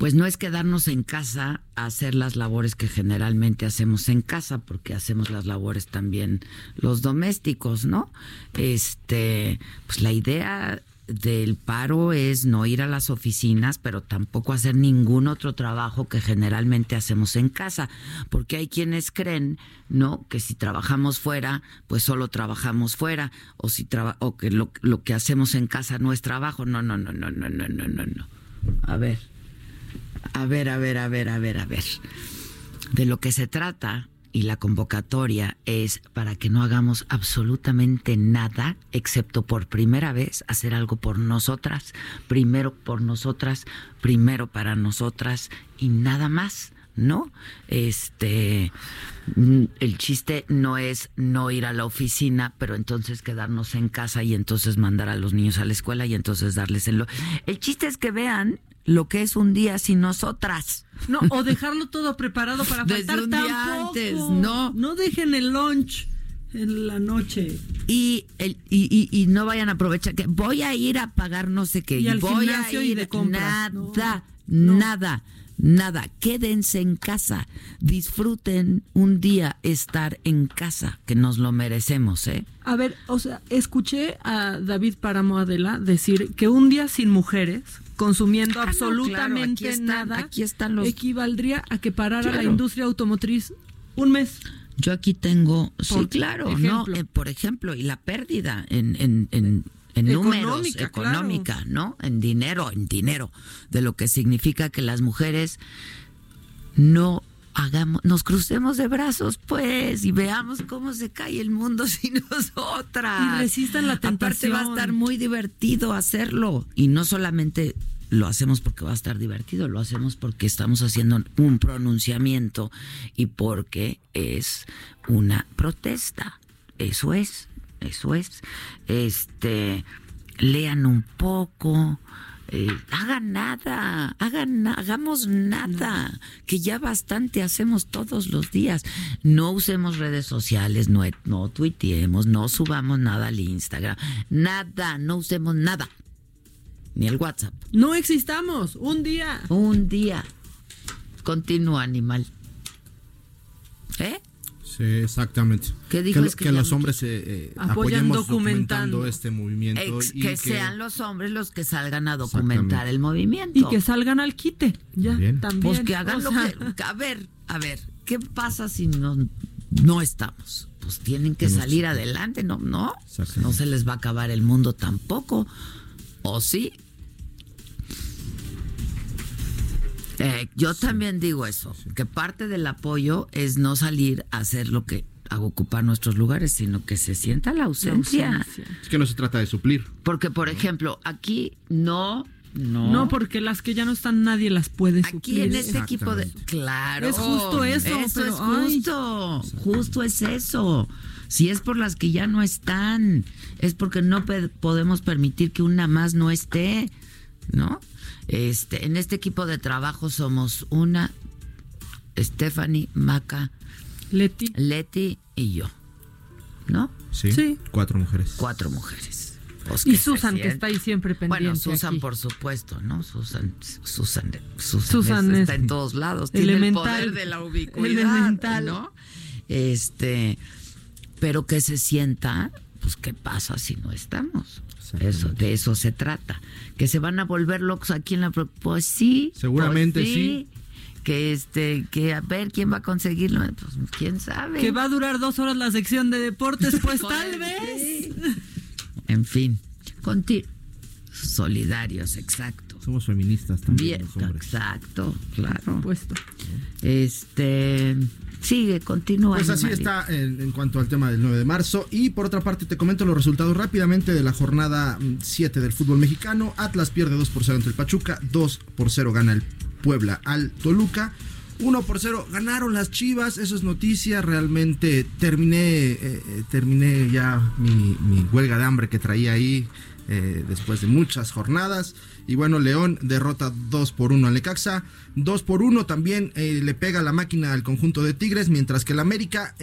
pues no es quedarnos en casa a hacer las labores que generalmente hacemos en casa, porque hacemos las labores también los domésticos, ¿no? Este, pues la idea del paro es no ir a las oficinas, pero tampoco hacer ningún otro trabajo que generalmente hacemos en casa, porque hay quienes creen, ¿no? Que si trabajamos fuera, pues solo trabajamos fuera, o si o que lo, lo que hacemos en casa no es trabajo. No, no, no, no, no, no, no, no, no. A ver, a ver, a ver, a ver, a ver, a ver. De lo que se trata y la convocatoria es para que no hagamos absolutamente nada, excepto por primera vez hacer algo por nosotras, primero por nosotras, primero para nosotras y nada más. ¿no? Este, el chiste no es no ir a la oficina, pero entonces quedarnos en casa y entonces mandar a los niños a la escuela y entonces darles el... El chiste es que vean lo que es un día sin nosotras. No, o dejarlo todo preparado para faltar un día antes, no. No dejen el lunch en la noche. Y, el, y, y, no vayan a aprovechar que voy a ir a pagar no sé qué. Y voy a ir de nada, nada, nada. Quédense en casa. Disfruten un día estar en casa, que nos lo merecemos, ¿eh? A ver, o sea, escuché a David Paramo Adela decir que un día sin mujeres consumiendo ah, absolutamente nada, aquí están los... equivaldría a que parara la industria automotriz un mes. Yo aquí tengo, sí, claro, no, eh, por ejemplo, y la pérdida en, en, en, en números, económica, ¿no? En dinero, en dinero, de lo que significa que las mujeres no hagamos, nos crucemos de brazos, pues, y veamos cómo se cae el mundo sin nosotras. Y resistan la tentación. Aparte va a estar muy divertido hacerlo. Y no solamente lo hacemos porque va a estar divertido, lo hacemos porque estamos haciendo un pronunciamiento y porque es una protesta. Eso es, eso es. Este, lean un poco, eh, hagan nada, hagan, hagamos nada, que ya bastante hacemos todos los días. No usemos redes sociales, no, no tuiteemos, no subamos nada al Instagram, nada, no usemos nada, ni el WhatsApp. No existamos, un día. Un día. Continúa, animal. ¿Eh? Sí, exactamente. ¿Qué dijo que, que, los hombres eh, eh apoyan documentando. este movimiento. que, sean los hombres los que salgan a documentar el movimiento. Y que salgan al quite. Ya, también. Pues que hagan lo que. A ver, a ver, ¿qué pasa si no, no estamos? Pues tienen que salir adelante, ¿no? No, no se les va a acabar el mundo tampoco. ¿O sí? Eh, yo también digo eso, que parte del apoyo es no salir a hacer lo que a ocupar nuestros lugares, sino que se sienta la ausencia. Es que no se trata de suplir. Porque, por ejemplo, aquí no no. No, porque las que ya no están nadie las puede suplir. Aquí en este equipo de claro. Es justo eso, eso es justo. Justo es eso. Si es por las que ya no están, es porque no podemos permitir que una más no esté, ¿no? Este, en este equipo de trabajo somos una, Stephanie, Maca, Leti, Leti y yo. ¿No? Sí. Cuatro mujeres. Cuatro mujeres. Pues y Susan, que está ahí siempre pendiente. Bueno, Susan, por supuesto, ¿no? Susan, Susan, Susan, está en todos lados. Tiene el poder de la ubicuidad, ¿no? Este, pero que se sienta, pues, ¿qué pasa si no estamos? Eso, de eso se trata. Que se van a volver locos aquí en la pues sí. Seguramente pues sí, Que este, que a ver quién va a conseguirlo, pues quién sabe. Que va a durar dos horas la sección de deportes, pues tal vez. En fin, solidarios, exacto. Somos feministas también. Bien, exacto, claro. Puesto. Este. Sigue, continúa. Pues así está en, cuanto al tema del 9 de marzo. Y por otra parte, te comento los resultados rápidamente de la jornada 7 mm, del fútbol mexicano. Atlas pierde 2 por 0 ante el Pachuca, 2 por 0 gana el Puebla al Toluca. 1 por 0 ganaron las Chivas, eso es noticia, realmente terminé, eh, eh, terminé ya mi, huelga de hambre que traía ahí eh, después de muchas jornadas. Y bueno, León derrota 2 por 1 al Necaxa. 2 por 1 también le pega la máquina al conjunto de Tigres, mientras que el América,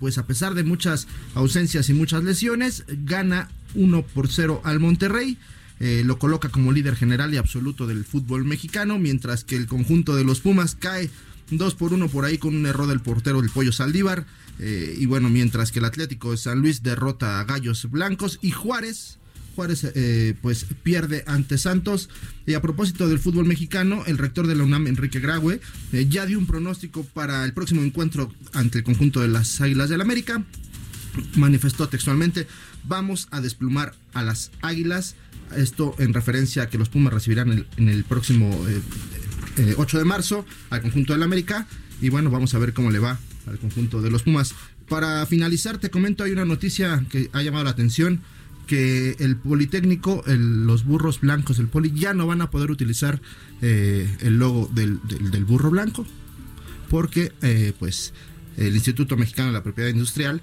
pues a pesar de muchas ausencias y muchas lesiones, gana 1 por 0 al Monterrey. lo coloca como líder general y absoluto del fútbol mexicano, mientras que el conjunto de los Pumas cae 2 por 1 por ahí con un error del portero del Pollo Saldívar. Eh, y bueno, mientras que el Atlético de San Luis derrota a Gallos Blancos y Juárez. Juárez eh, pues pierde ante Santos. Y a propósito del fútbol mexicano, el rector de la UNAM, Enrique Graue, eh, ya dio un pronóstico para el próximo encuentro ante el conjunto de las Águilas del América. Manifestó textualmente, vamos a desplumar a las Águilas. Esto en referencia a que los Pumas recibirán en el próximo 8 eh, de marzo al conjunto del América. Y bueno, vamos a ver cómo le va al conjunto de los Pumas. Para finalizar, te comento, hay una noticia que ha llamado la atención, que el Politécnico, los burros blancos del Poli, ya no van a poder utilizar eh, el logo del, burro blanco, porque eh, pues el Instituto Mexicano de la Propiedad Industrial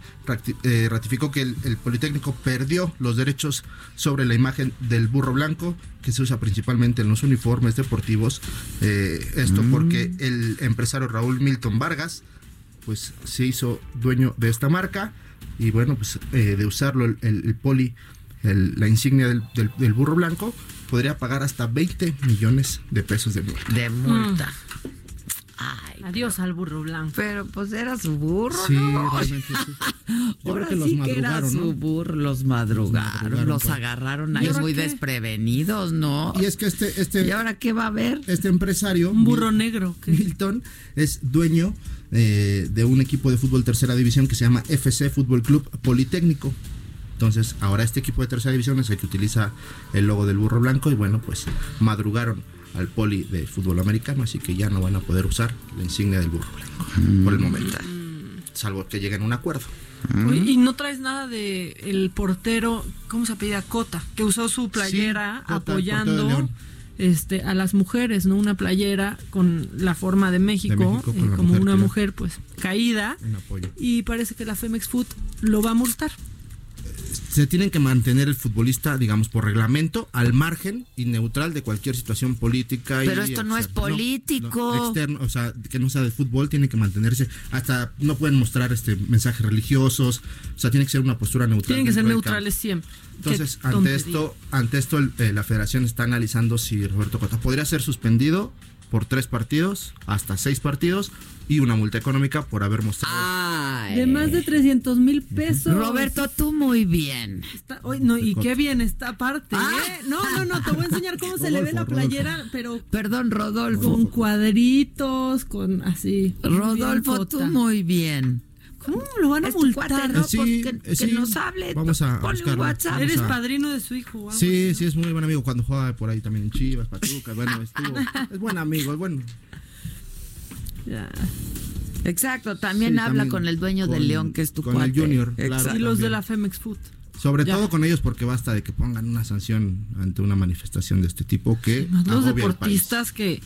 eh, ratificó que el, Politécnico perdió los derechos sobre la imagen del burro blanco que se usa principalmente en los uniformes deportivos. Eh, esto mm. porque el empresario Raúl Milton Vargas pues se hizo dueño de esta marca y bueno pues eh, de usarlo el, poli la insignia del, burro blanco podría pagar hasta 20 millones de pesos de multa. De multa. Mm. Adiós al burro blanco. Pero pues era su burro, sí, Realmente, sí. Yo creo que los madrugaron, su burro, los madrugaron, los, agarraron ahí muy desprevenidos, ¿no? Y es que este, este. ¿Y ahora qué va a haber? Este empresario. Un burro negro. Milton es dueño eh, de un equipo de fútbol tercera división que se llama FC Fútbol Club Politécnico. Entonces, ahora este equipo de tercera división es el que utiliza el logo del burro blanco y bueno, pues madrugaron al poli de fútbol americano, así que ya no van a poder usar la insignia del burro blanco por el momento, salvo que lleguen a un acuerdo. y no traes nada de el portero, ¿cómo se apellida? Cota, que usó su playera apoyando este a las mujeres, ¿no? Una playera con la forma de México, eh, como una mujer pues caída. Y parece que la Femex Food lo va a multar se tienen que mantener el futbolista, digamos, por reglamento, al margen y neutral de cualquier situación política. Pero esto no es político. externo, o sea, que no sea de fútbol, tiene que mantenerse. Hasta no pueden mostrar este mensajes religiosos. O sea, tiene que ser una postura neutral. Tienen que ser neutrales siempre. Entonces, ante esto, ante esto, eh, la federación está analizando si Roberto Cota podría ser suspendido por tres partidos, hasta seis partidos, y una multa económica por haber mostrado. De más de 300 mil pesos. Roberto, tú muy bien. no, y qué bien está aparte. Ah. ¿eh? No, no, no, te voy a enseñar cómo se le ve la playera, pero. Perdón, Rodolfo. Con cuadritos, con así. Rodolfo, tú muy bien. ¿Cómo lo van a multar? ¿no? pues que, nos hable. Vamos a WhatsApp. Eres padrino de su hijo. Sí, sí, es muy buen amigo cuando juega por ahí también en Chivas, Pachuca. bueno, estuvo. es buen amigo, es bueno. Ya. Exacto, también habla con el dueño del León, que es tu Con el Junior, Y los de la Femex Food. Sobre todo con ellos porque basta de que pongan una sanción ante una manifestación de este tipo que... los deportistas que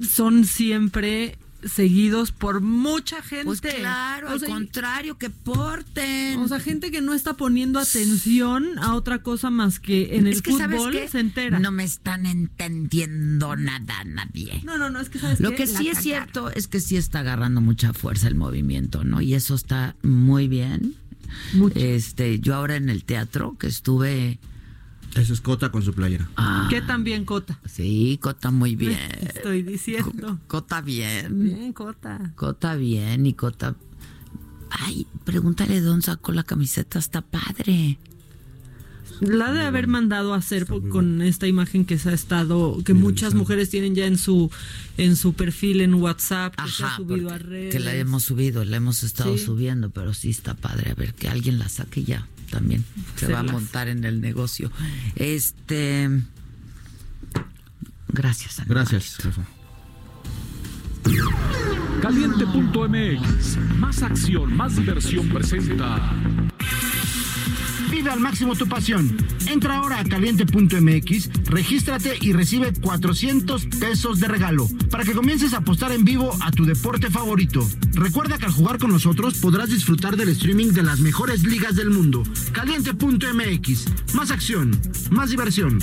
son siempre seguidos por mucha gente. Pues claro, al contrario, que porten. O sea, gente que no está poniendo atención a otra cosa más que en el fútbol se entera. No me están entendiendo nada nadie. No, no, no, es que sabes Lo que sí es cierto es que sí está agarrando mucha fuerza el movimiento, ¿no? Y eso está muy bien. Este, yo ahora en el teatro que estuve esa es Cota con su playera. Ah. ¿Qué tan bien Cota? Sí, Cota muy bien. Estoy diciendo. Cota bien. Bien, Cota. Cota bien y Cota... Ay, pregúntale de dónde sacó la camiseta, está padre. La de haber mandado a hacer con esta imagen que se ha estado, que muchas mujeres tienen ya en su en su perfil en WhatsApp, que se ha subido a redes. Que la hemos subido, la hemos estado subiendo, pero sí está padre. A ver, que alguien la saque ya también se va a montar en el negocio. Este Gracias. Gracias, jefa. Caliente.mx, más acción, más diversión presenta. Vive al máximo tu pasión. Entra ahora a caliente.mx, regístrate y recibe 400 pesos de regalo para que comiences a apostar en vivo a tu deporte favorito. Recuerda que al jugar con nosotros podrás disfrutar del streaming de las mejores ligas del mundo. Caliente.mx, más acción, más diversión.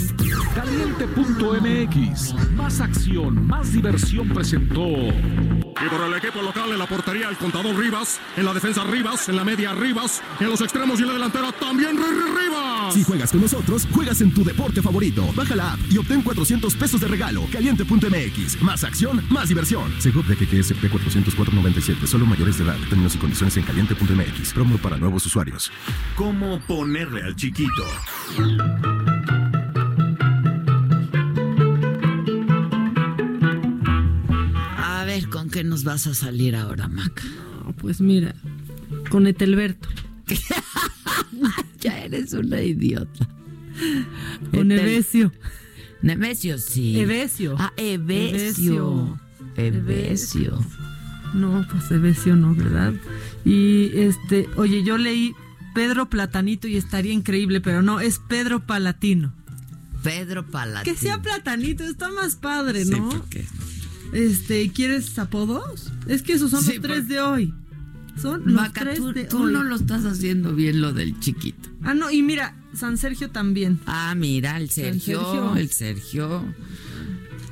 Caliente.mx, más acción, más diversión presentó. Y por el equipo local en la portería el contador Rivas, en la defensa Rivas, en la media Rivas, en los extremos y en la delantera también Rivas. Si juegas con nosotros, juegas en tu deporte favorito. Baja la app y obtén 400 pesos de regalo. Caliente.mx. Más acción, más diversión. Seguro de QSP 404.97. Solo mayores de edad. Términos y condiciones en caliente.mx. Promo para nuevos usuarios. ¿Cómo ponerle al chiquito? A ver, ¿con qué nos vas a salir ahora, Mac? pues mira, con Etelberto. ya eres una idiota. Con Etel- Evesio. Nemesio, sí. Evesio. Ah, Evesio. Evesio. No, pues Evesio no, ¿verdad? Y este, oye, yo leí Pedro Platanito y estaría increíble, pero no, es Pedro Palatino. Pedro Palatino. Que sea Platanito, está más padre, Sí, ¿no? porque- Este, ¿quieres apodos? Es que esos son Sí, los tres de hoy. Son los Maca, tres tú, de tú hoy. no lo estás haciendo bien lo del chiquito. Ah, no, y mira, San Sergio también. Ah, mira, el Sergio, Sergio. el Sergio.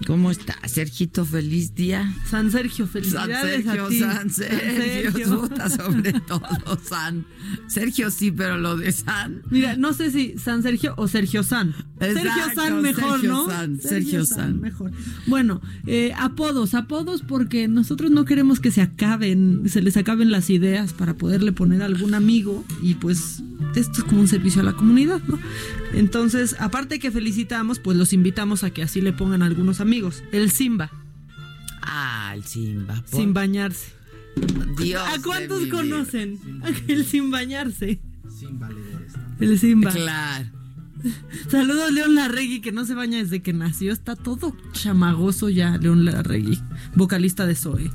¿Cómo está? Sergito, feliz día. San Sergio, San felicidades Sergio, a ti. San Sergio, Sergio. puta, sobre todo San. Sergio sí, pero lo de San. Mira, no sé si San Sergio o Sergio San. Sergio San mejor, Sergio ¿no? San, Sergio San. mejor. Bueno, eh, apodos, apodos porque nosotros no queremos que se acaben, se les acaben las ideas para poderle poner a algún amigo y pues esto es como un servicio a la comunidad, ¿no? Entonces, aparte que felicitamos, pues los invitamos a que así le pongan a algunos amigos. El Simba, Ah, el Simba. por- sin bañarse. Dios ¿A cuántos conocen? El sin bañarse. El Simba. Claro. Saludos León Larregui, que no se baña desde que nació. Está todo chamagoso ya, León Larregui, vocalista de Zoe.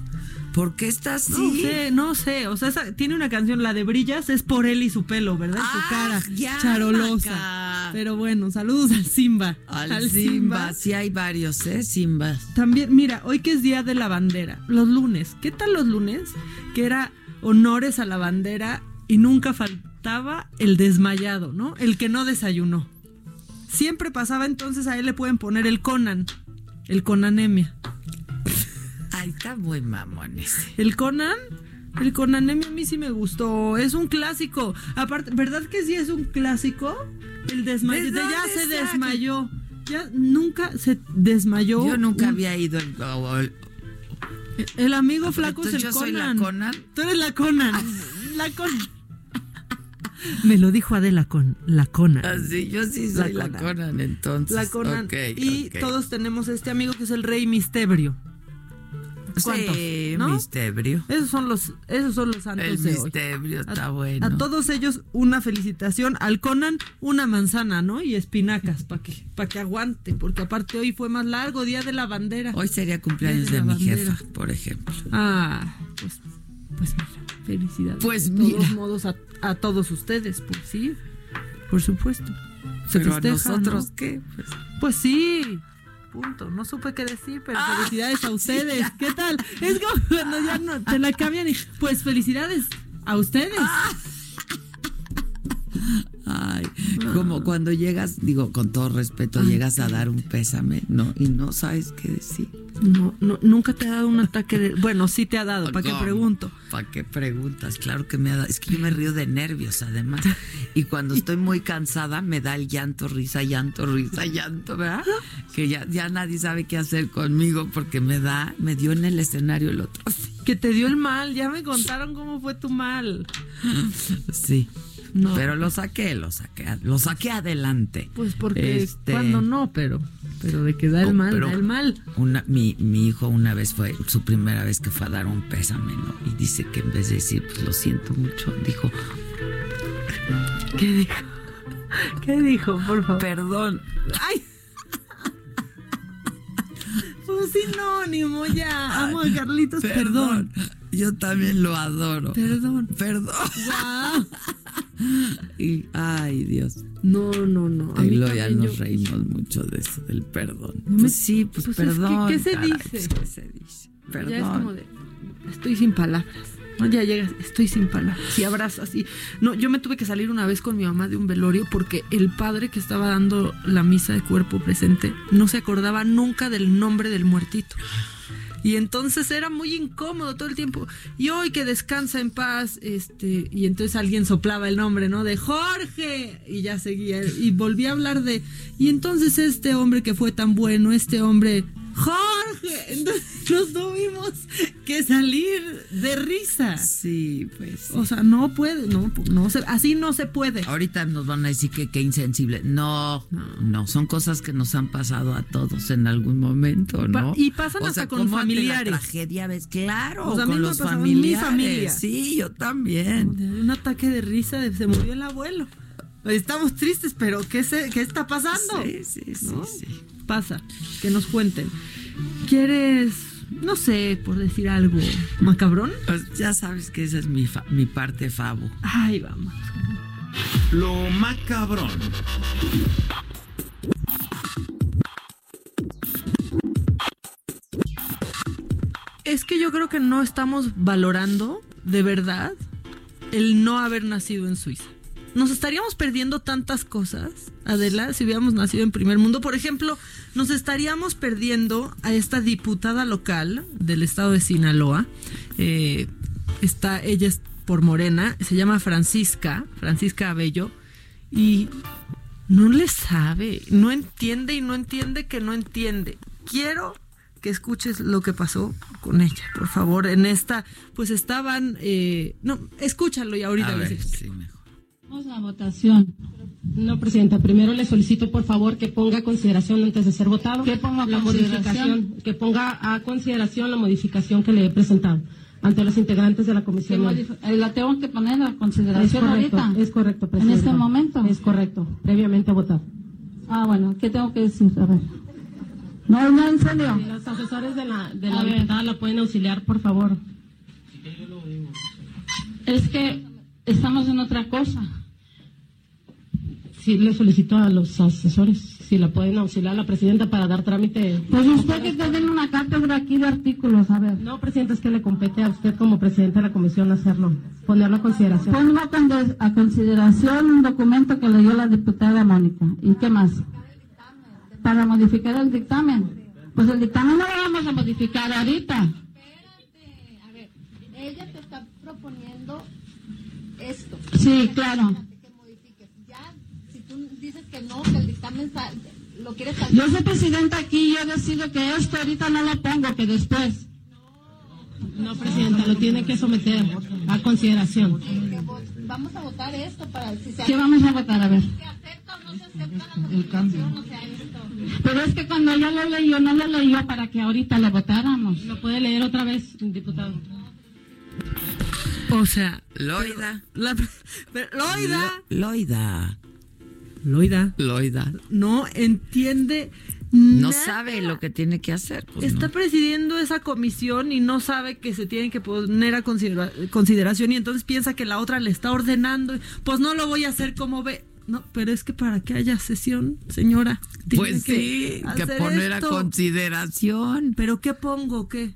¿Por qué está así? No sé, no sé. O sea, esa- tiene una canción, la de Brillas, es por él y su pelo, ¿verdad? Ah, su cara ya, charolosa. Maca. Pero bueno, saludos al Simba. Al, Simba. Sí hay varios, ¿eh? Simbas. También, mira, hoy que es Día de la Bandera, los lunes. ¿Qué tal los lunes? Que era honores a la bandera y nunca faltaba el desmayado, ¿no? El que no desayunó. Siempre pasaba entonces a él le pueden poner el Conan, el Conanemia. Ay, está muy mamón ese. El Conan, el Conanemia a mí sí me gustó, es un clásico. Aparte, ¿verdad que sí es un clásico? El desmayo, ¿De de ya se saca? desmayó. Ya nunca se desmayó. Yo nunca un- había ido al- al- El amigo flaco es el yo soy Conan. la Conan. Tú eres la Conan. La Conan. Me lo dijo Adela con la Conan. Ah, sí, yo sí soy la Conan, entonces. La Conan. Y todos tenemos este amigo que es el Rey Mistebrio. ¿Cuántos? Sí, ¿No? Mistebrio. Esos son los, esos son los santos El de hoy. Mistebrio está a, bueno. A todos ellos una felicitación. Al Conan una manzana, ¿no? Y espinacas para que, para que aguante, porque aparte hoy fue más largo, Día de la Bandera. Hoy sería cumpleaños de, mi bandera. jefa, por ejemplo. Ah, pues, pues mira, felicidades. Pues de todos mira. modos a, a todos ustedes, pues sí, por supuesto. Se Pero a nosotros, ¿no? ¿qué? Pues, Pues sí. Punto. No supe qué decir, pero felicidades a ustedes. ¿Qué tal? Es como cuando ya no te la cambian y pues felicidades a ustedes. Ay, como cuando llegas, digo, con todo respeto, Ay, llegas a dar un pésame, ¿no? Y no sabes qué decir. No, no, nunca te ha dado un ataque de. Bueno, sí te ha dado, ¿para qué pregunto? ¿Para qué preguntas? Claro que me da. Es que yo me río de nervios, además. Y cuando estoy muy cansada, me da el llanto, risa, llanto, risa, llanto, ¿verdad? Que ya, ya nadie sabe qué hacer conmigo porque me da, me dio en el escenario el otro. Que te dio el mal, ya me contaron cómo fue tu mal. Sí. No. Pero lo saqué, lo saqué, lo saqué adelante. Pues porque Este- cuando no, pero, pero de que da el mal, da el mal. Una, mi, mi hijo una vez fue su primera vez que fue a dar un pésame, ¿no? Y dice que en vez de decir, pues lo siento mucho, dijo, ¿Qué dijo? ¿Qué dijo, por favor? perdón. Ay. un sinónimo ya. Amo a Carlitos, perdón. Yo también lo adoro. Perdón. Perdón. Y, ay, Dios. No, no, no. A mí Gloria también nos yo- reímos mucho de eso, del perdón. No me- Pues sí, pues, pues es que, perdón. ¿qué se caray, dice? pues, ¿qué se dice? Perdón. Ya es como de, estoy sin palabras. No, ya llegas, estoy sin palabras. Y abrazas y no, yo me tuve que salir una vez con mi mamá de un velorio porque el padre que estaba dando la misa de cuerpo presente no se acordaba nunca del nombre del muertito. Y entonces era muy incómodo todo el tiempo. Y hoy que descansa en paz, este, y entonces alguien soplaba el nombre, ¿no? De Jorge. Y ya seguía. Y volví a hablar de. Y entonces este hombre que fue tan bueno, este hombre. Jorge. Entonces nos tuvimos que salir de risa. Sí, pues. O sea, no puede, no, no se, así no se puede. Ahorita nos van a decir que qué insensible. No, no, son cosas que nos han pasado a todos en algún momento, ¿no? Y pasan O hasta sea, con familiares. La tragedia, ves, claro, O sea, con los en mi familiares. familia. Sí, yo también. Un ataque de risa, de, se murió el abuelo. Estamos tristes, pero ¿qué, se, qué está pasando? Sí, sí, sí, ¿No? sí. Pasa, que nos cuenten. ¿Quieres, no sé, por decir algo, macabrón? Pues ya sabes que esa es mi, fa- mi parte favo. Ay, vamos. Lo macabrón. Es que yo creo que no estamos valorando de verdad el no haber nacido en Suiza. Nos estaríamos perdiendo tantas cosas, Adela, si hubiéramos nacido en primer mundo. Por ejemplo, nos estaríamos perdiendo a esta diputada local del estado de Sinaloa. Eh, está, ella es por Morena, se llama Francisca, Francisca Abello, y no le sabe, no entiende y no entiende que no entiende. Quiero que escuches lo que pasó con ella, por favor, en esta, pues estaban, eh, no, escúchalo y ahorita A les ver, sí, mejor. Vamos a votación. No, Presidenta, primero le solicito por favor que ponga a consideración antes de ser votado ¿Qué pongo a la modificación, que ponga a consideración la modificación que le he presentado ante los integrantes de la ¿Qué comisión. eh, la tengo que poner a Es consideración correcto, ahorita. es correcto, En Presidenta. este momento. Es correcto, previamente a votar. Ah, bueno, ¿qué tengo que decir? A ver. No, no, en serio. Los asesores de la, de la diputada la pueden auxiliar, por favor. Es que estamos en otra cosa. Sí, le solicito a los asesores si la pueden auxiliar a la presidenta para dar trámite. Pues usted que tiene una cátedra aquí de artículos, a ver. No, presidenta, es que le compete a usted como presidente de la comisión hacerlo, ponerlo a consideración. Pongo a con- a consideración un documento que leyó la diputada Mónica. ¿Y qué más? Para modificar el dictamen. Pues el dictamen no lo vamos a modificar ahorita. Ella te está proponiendo esto. Sí, claro. Que modifiques. Ya, si tú dices que no, que el dictamen lo quieres sacar. Yo soy presidenta aquí y yo decido que esto ahorita no lo pongo, que después. No, presidenta, lo tiene que someter a consideración. Vamos a votar esto para si se ¿Qué vamos a votar? A ver. ¿Se acepta o no se acepta la El cambio. modificación? O sea, esto. Pero es que cuando ella lo leyó, no lo leyó para que ahorita lo votáramos. ¿Lo puede leer otra vez, diputado? O sea, Loida. la- pero Loida, Lo- Loida. Loida, Loida. no entiende No nada. sabe lo que tiene que hacer. pues, Está no. presidiendo esa comisión y no sabe que se tiene que poner a considera- consideración y entonces piensa que la otra le está ordenando. Pues no lo voy a hacer como ve. No, pero es que para que haya sesión, señora. tiene Pues sí, que poner a consideración. ¿Pero qué pongo? ¿Qué?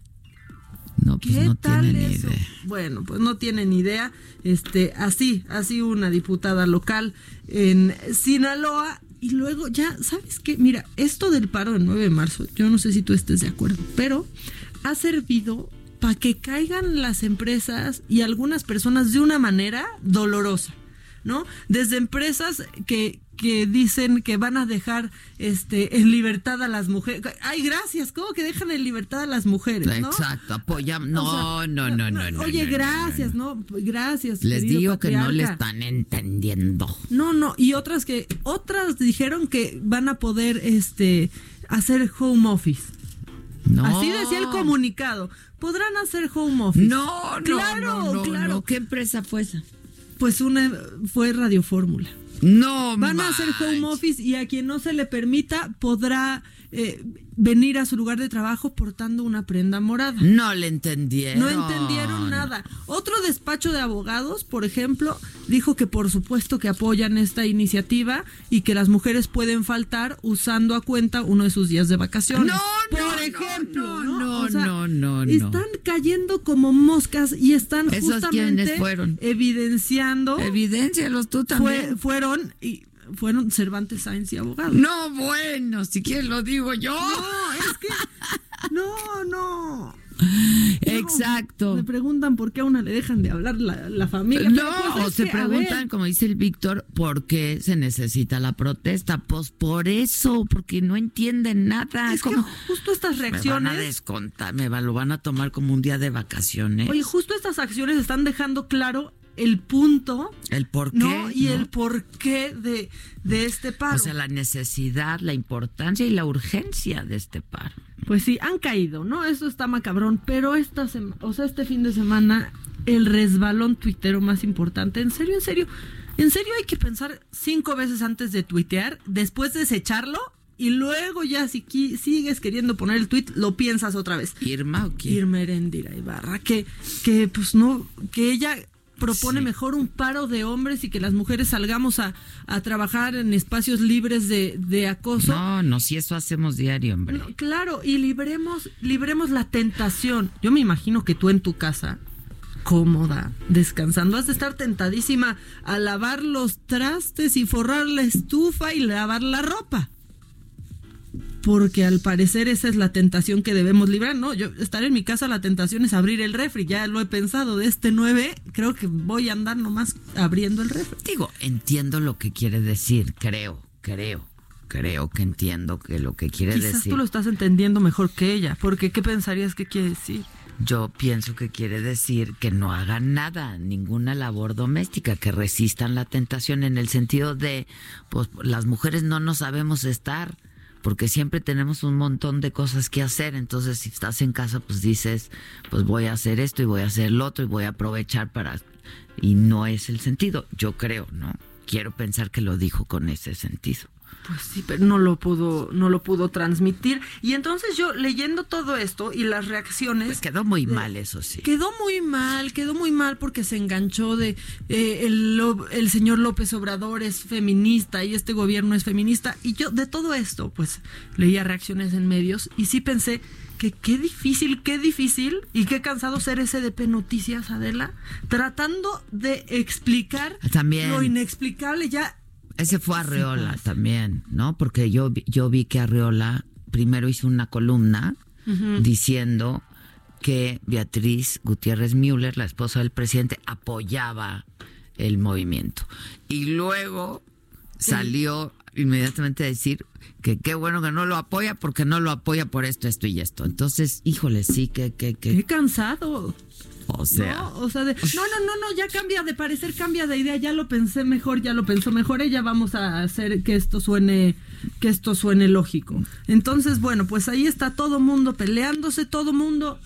No, pues ¿Qué no tal eso? idea. Bueno, pues no tiene ni idea. Este, así, así una diputada local en Sinaloa. Y luego ya, ¿sabes qué? Mira, esto del paro del 9 de marzo, yo no sé si tú estés de acuerdo, pero ha servido para que caigan las empresas y algunas personas de una manera dolorosa, ¿no? Desde empresas que, que dicen que van a dejar este en libertad a las mujeres. Ay, gracias, ¿cómo que dejan en libertad a las mujeres, no? Exacto, apoyamos. No, O sea, no, no, no, no. Oye, no, gracias, ¿no? Gracias. Les digo que no le están entendiendo. No, no, y otras que otras dijeron que van a poder este hacer home office. No. Así decía el comunicado. Podrán hacer home office. No, no, claro, no, claro. ¿Qué empresa fue esa? Pues una fue Radio Fórmula. No, Van a hacer home office y a quien no se le permita podrá eh, venir a su lugar de trabajo portando una prenda morada. No le entendieron. No entendieron nada. Otro despacho de abogados, por ejemplo, dijo que por supuesto que apoyan esta iniciativa y que las mujeres pueden faltar usando a cuenta uno de sus días de vacaciones. No, por no, ejemplo, no, no, O sea, no, no, no. Están cayendo como moscas y están ¿Esos justamente fueron? evidenciando. Evidéncialos tú también. Fue- fueron y fueron Cervantes Sáenz y abogados. No, bueno, si quieres lo digo yo. No, es que no, no. Exacto. Me preguntan por qué a una le dejan de hablar la, la familia. No, pues, o se que, preguntan, como dice el Víctor, ¿por qué se necesita la protesta? Pues por eso, porque no entienden nada. Es que como justo estas me van a reacciones. descontar, me va- lo van a tomar como un día de vacaciones. Oye, justo estas acciones están dejando claro el punto el por qué. ¿no? y ¿no? el porqué de, de este paro. O sea, la necesidad, la importancia y la urgencia de este paro. Pues sí, han caído, ¿no? Eso está macabrón, pero esta sema- o sea, este fin de semana el resbalón tuitero más importante, en serio, en serio, en serio hay que pensar cinco veces antes de tuitear, después desecharlo y luego ya si qui- sigues queriendo poner el tuit, lo piensas otra vez. Irma o quién? Irma Erendira Ibarra, que, que pues no, que ella propone mejor un paro de hombres y que las mujeres salgamos a, a trabajar en espacios libres de, de acoso. No, no, si eso hacemos diario, hombre. No, claro, y libremos, libremos la tentación. Yo me imagino que tú en tu casa, cómoda, descansando, has de estar tentadísima a lavar los trastes y forrar la estufa y lavar la ropa. Porque al parecer esa es la tentación que debemos librar, ¿no? Yo estar en mi casa, la tentación es abrir el refri, ya lo he pensado, de este 9 creo que voy a andar nomás abriendo el refri. Digo, entiendo lo que quiere decir, creo, creo, creo que entiendo que lo que quiere Quizás decir. tú lo estás entendiendo mejor que ella, porque ¿qué pensarías que quiere decir? Yo pienso que quiere decir que no hagan nada, ninguna labor doméstica, que resistan la tentación en el sentido de, pues las mujeres no nos sabemos estar, porque siempre tenemos un montón de cosas que hacer, entonces si estás en casa, pues dices, pues voy a hacer esto y voy a hacer lo otro y voy a aprovechar para... Y no es el sentido, yo creo, ¿no? Quiero pensar que lo dijo con ese sentido. Pues sí, pero no lo pudo, no lo pudo transmitir. Y entonces yo leyendo todo esto y las reacciones. Pues quedó muy mal, eso sí. Quedó muy mal, quedó muy mal porque se enganchó de eh, el, el señor López Obrador es feminista y este gobierno es feminista. Y yo de todo esto, pues leía reacciones en medios y sí pensé que qué difícil, qué difícil y qué cansado ser SDP Noticias, Adela, tratando de explicar También. lo inexplicable ya Ese fue Arreola también, ¿no? Porque yo, vi- yo vi que Arreola primero hizo una columna diciendo que Beatriz Gutiérrez Müller, la esposa del presidente, apoyaba el movimiento. Y luego salió inmediatamente a decir que qué bueno que no lo apoya porque no lo apoya por esto, esto y esto. Entonces, híjole, sí que... que, que Qué cansado. O sea... No, o sea, de, no, no, no, no, ya cambia de parecer, cambia de idea, ya lo pensé mejor, ya lo pensó mejor, ella vamos a hacer que esto suene, que esto suene lógico. Entonces, bueno, pues ahí está todo mundo peleándose, todo mundo,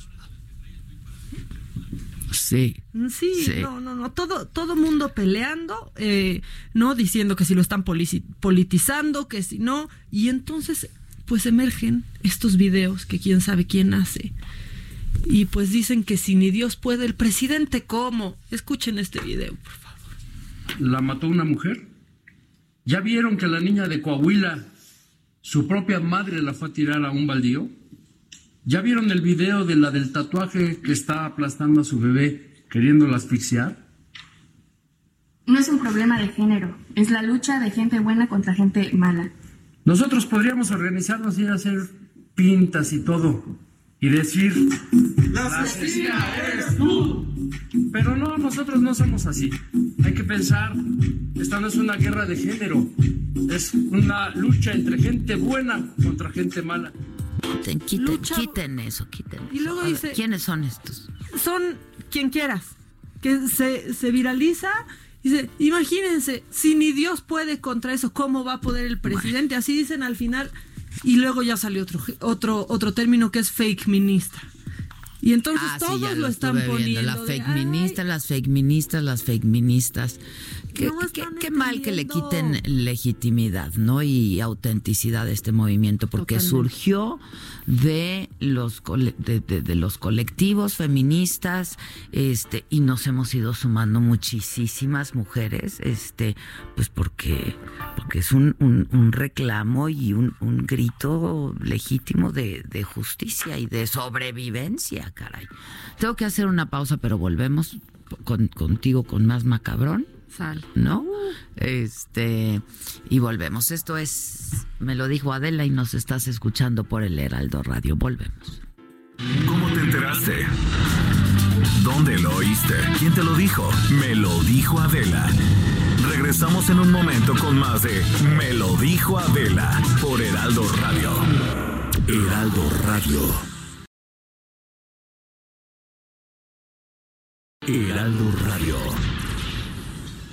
Sí. sí, Sí. no, no, no, todo, todo mundo peleando, eh, no diciendo que si lo están politizando, que si no, y entonces, pues emergen estos videos que quién sabe quién hace. Y pues dicen que si ni Dios puede, el presidente, ¿cómo? Escuchen este video, por favor. la mató una mujer. ¿Ya vieron que la niña de Coahuila, su propia madre la fue a tirar a un baldío? ¿Ya vieron el video de la del tatuaje que está aplastando a su bebé queriéndola asfixiar? No es un problema de género, es la lucha de gente buena contra gente mala. Nosotros podríamos organizarnos y hacer pintas y todo y decir, la asesina eres tú. Pero no, nosotros no somos así. Hay que pensar, esta no es una guerra de género, es una lucha entre gente buena contra gente mala. Quiten, quiten, quiten eso, quiten Y eso. luego A ver, dice- ¿Quiénes son estos? Son quien quieras, que se, se viraliza. Dice, imagínense, si ni Dios puede contra eso, ¿cómo va a poder el presidente? Así dicen al final. Y luego ya salió otro, otro, otro término que es fake ministra. Y entonces ah, todos lo, están poniendo. Las fake ministas, las fake ministas, las fake ministas. Qué, mal que le quiten legitimidad, ¿no? Y autenticidad a este movimiento, porque surgió de los de, los colectivos feministas, este, y nos hemos ido sumando muchísimas mujeres, este, pues porque, porque es un, un, reclamo y un, un grito legítimo de, de justicia y de sobrevivencia, caray. Tengo que hacer una pausa, pero volvemos con, contigo con más macabrón. Sal. ¿No? Este, y volvemos. Esto es, me lo dijo Adela y nos estás escuchando por el Heraldo Radio. Volvemos. ¿Cómo te enteraste? ¿Dónde lo oíste? ¿Quién te lo dijo? Me lo dijo Adela. Regresamos en un momento con más de Me lo dijo Adela por Heraldo Radio. Heraldo Radio. Heraldo Radio.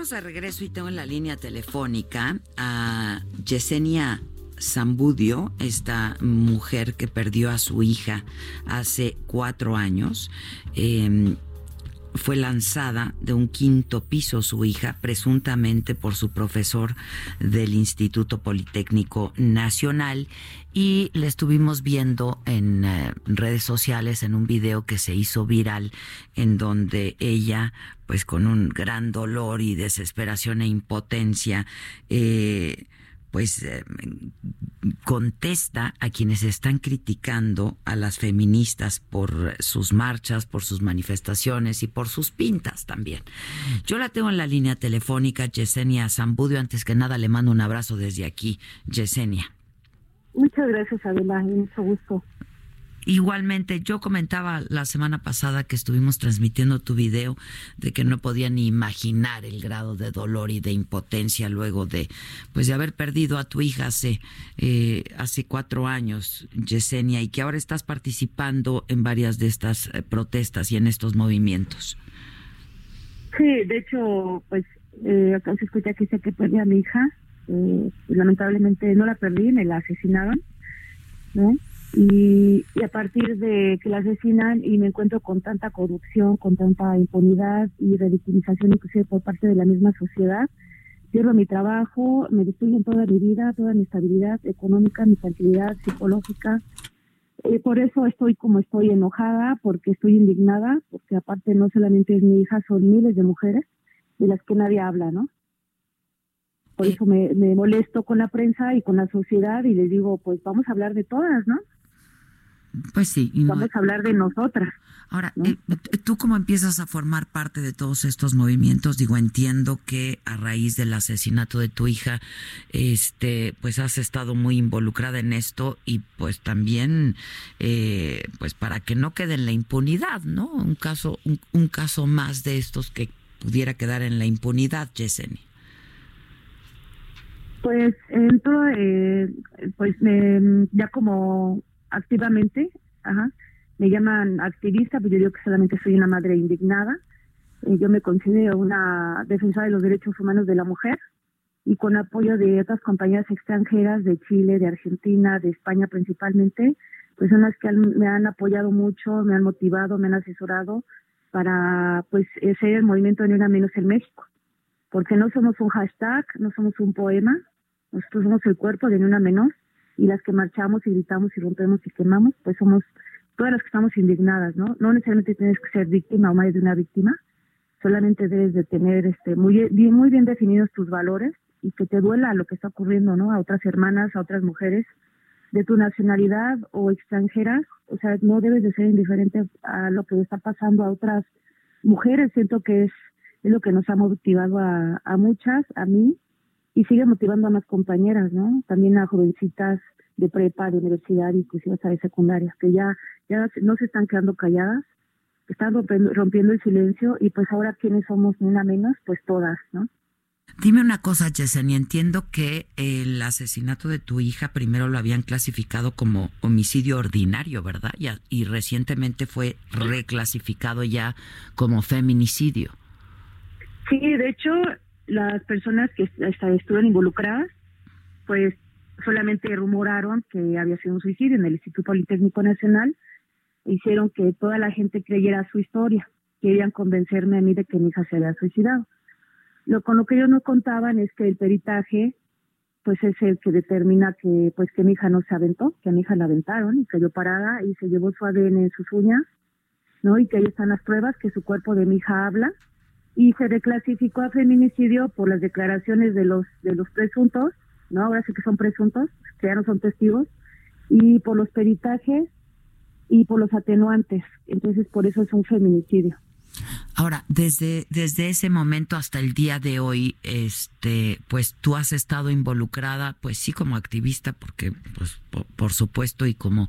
Estamos de regreso y tengo en la línea telefónica a Yesenia Zambudio, esta mujer que perdió a su hija hace cuatro años. Em, fue lanzada de un quinto piso su hija, presuntamente por su profesor del Instituto Politécnico Nacional, y la estuvimos viendo en eh, redes sociales en un video que se hizo viral, en donde ella, pues con un gran dolor y desesperación e impotencia, eh, pues eh, contesta a quienes están criticando a las feministas por sus marchas, por sus manifestaciones y por sus pintas también. Yo la tengo en la línea telefónica, Yesenia Zambudio. Antes que nada, le mando un abrazo desde aquí, Yesenia. Muchas gracias, Adela, mucho gusto. Igualmente, yo comentaba la semana pasada que estuvimos transmitiendo tu video de que no podía ni imaginar el grado de dolor y de impotencia luego de, pues, de haber perdido a tu hija hace, eh, hace cuatro años, Yesenia, y que ahora estás participando en varias de estas eh, protestas y en estos movimientos. Sí, de hecho, pues, eh, acá se escucha que dice que perdí a mi hija. Eh, lamentablemente no la perdí, me la asesinaron, ¿no? Y, a partir de que la asesinan y me encuentro con tanta corrupción, con tanta impunidad y ridiculización inclusive por parte de la misma sociedad, pierdo mi trabajo, me destruyen toda mi vida, toda mi estabilidad económica, mi tranquilidad psicológica. Eh, por eso estoy como estoy enojada, porque estoy indignada, porque aparte no solamente es mi hija, son miles de mujeres de las que nadie habla, ¿no? Por eso me, me molesto con la prensa y con la sociedad y les digo, pues vamos a hablar de todas, ¿no? Pues sí. Vamos a hablar de nosotras. Ahora, eh, tú cómo empiezas a formar parte de todos estos movimientos, digo, entiendo que a raíz del asesinato de tu hija, este, pues has estado muy involucrada en esto y pues también, eh, pues para que no quede en la impunidad, ¿no? Un caso, un, caso más de estos que pudiera quedar en la impunidad, Yesenia. Pues entro, eh, pues ya como activamente, ajá, me llaman activista, pero yo digo que solamente soy una madre indignada. Eh, yo me considero una defensora de los derechos humanos de la mujer y con apoyo de otras compañías extranjeras de Chile, de Argentina, de España principalmente, personas que me han apoyado mucho, me han motivado, me han asesorado para pues ser el movimiento Ni Una Menos en México. Porque no somos un hashtag, no somos un poema, nosotros somos el cuerpo de Ni Una Menos y las que marchamos y gritamos y rompemos y quemamos, pues somos todas las que estamos indignadas, ¿no? No necesariamente tienes que ser víctima o más de una víctima, solamente debes de tener este muy bien, muy bien definidos tus valores y que te duela lo que está ocurriendo, ¿no? A otras hermanas, a otras mujeres de tu nacionalidad o extranjeras, o sea, no debes de ser indiferente a lo que está pasando a otras mujeres, siento que es, es lo que nos ha motivado a, a muchas, a mí, y sigue motivando a más compañeras, ¿no? También a jovencitas de prepa, de universidad, inclusive hasta de secundaria, que ya, ya no se están quedando calladas, están rompiendo, rompiendo el silencio y pues ahora quienes somos ni una menos, pues todas, ¿no? Dime una cosa, Yesenia, entiendo que el asesinato de tu hija primero lo habían clasificado como homicidio ordinario, ¿verdad? Y, y recientemente fue reclasificado ya como feminicidio. Sí, de hecho, las personas que estuvieron involucradas, pues solamente rumoraron que había sido un suicidio en el Instituto Politécnico Nacional, hicieron que toda la gente creyera su historia, querían convencerme a mí de que mi hija se había suicidado. Lo con lo que ellos no contaban es que el peritaje pues es el que determina que pues que mi hija no se aventó, que a mi hija la aventaron y cayó parada y se llevó su ADN en sus uñas, ¿no? Y que ahí están las pruebas que su cuerpo de mi hija habla y se reclasificó a feminicidio por las declaraciones de los de los presuntos, ¿no? Ahora sí que son presuntos, que ya no son testigos y por los peritajes y por los atenuantes. Entonces, por eso es un feminicidio. Ahora, desde, desde ese momento hasta el día de hoy, este, pues tú has estado involucrada, pues sí, como activista, porque, pues, por, supuesto, y como,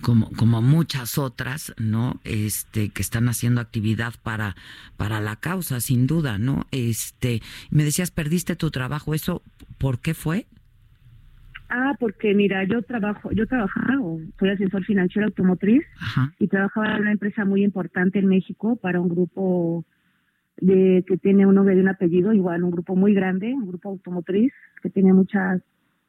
como, como muchas otras, ¿no? Este, que están haciendo actividad para, para la causa, sin duda, ¿no? Este, me decías, perdiste tu trabajo, ¿eso por qué fue? Ah, porque mira, yo trabajo, yo trabajaba, soy asesor financiero automotriz y trabajaba en una empresa muy importante en México para un grupo de que tiene un nombre de un apellido, igual un grupo muy grande, un grupo automotriz que tiene muchas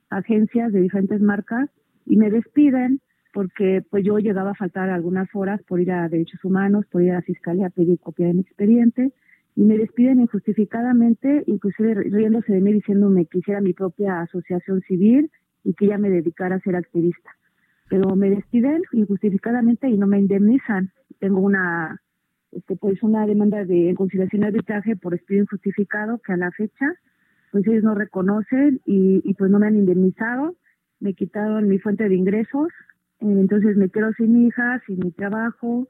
agencias de diferentes marcas y me despiden porque pues yo llegaba a faltar algunas horas por ir a derechos humanos, por ir a la fiscalía a pedir copia de mi expediente y me despiden injustificadamente, inclusive riéndose de mí diciéndome que hiciera mi propia asociación civil y que ya me dedicara a ser activista. Pero me despiden injustificadamente y no me indemnizan. Tengo una este, pues una demanda de conciliación de arbitraje por despido injustificado que a la fecha pues ellos no reconocen y, y pues no me han indemnizado, me quitaron mi fuente de ingresos, eh, entonces me quedo sin hija, sin mi trabajo,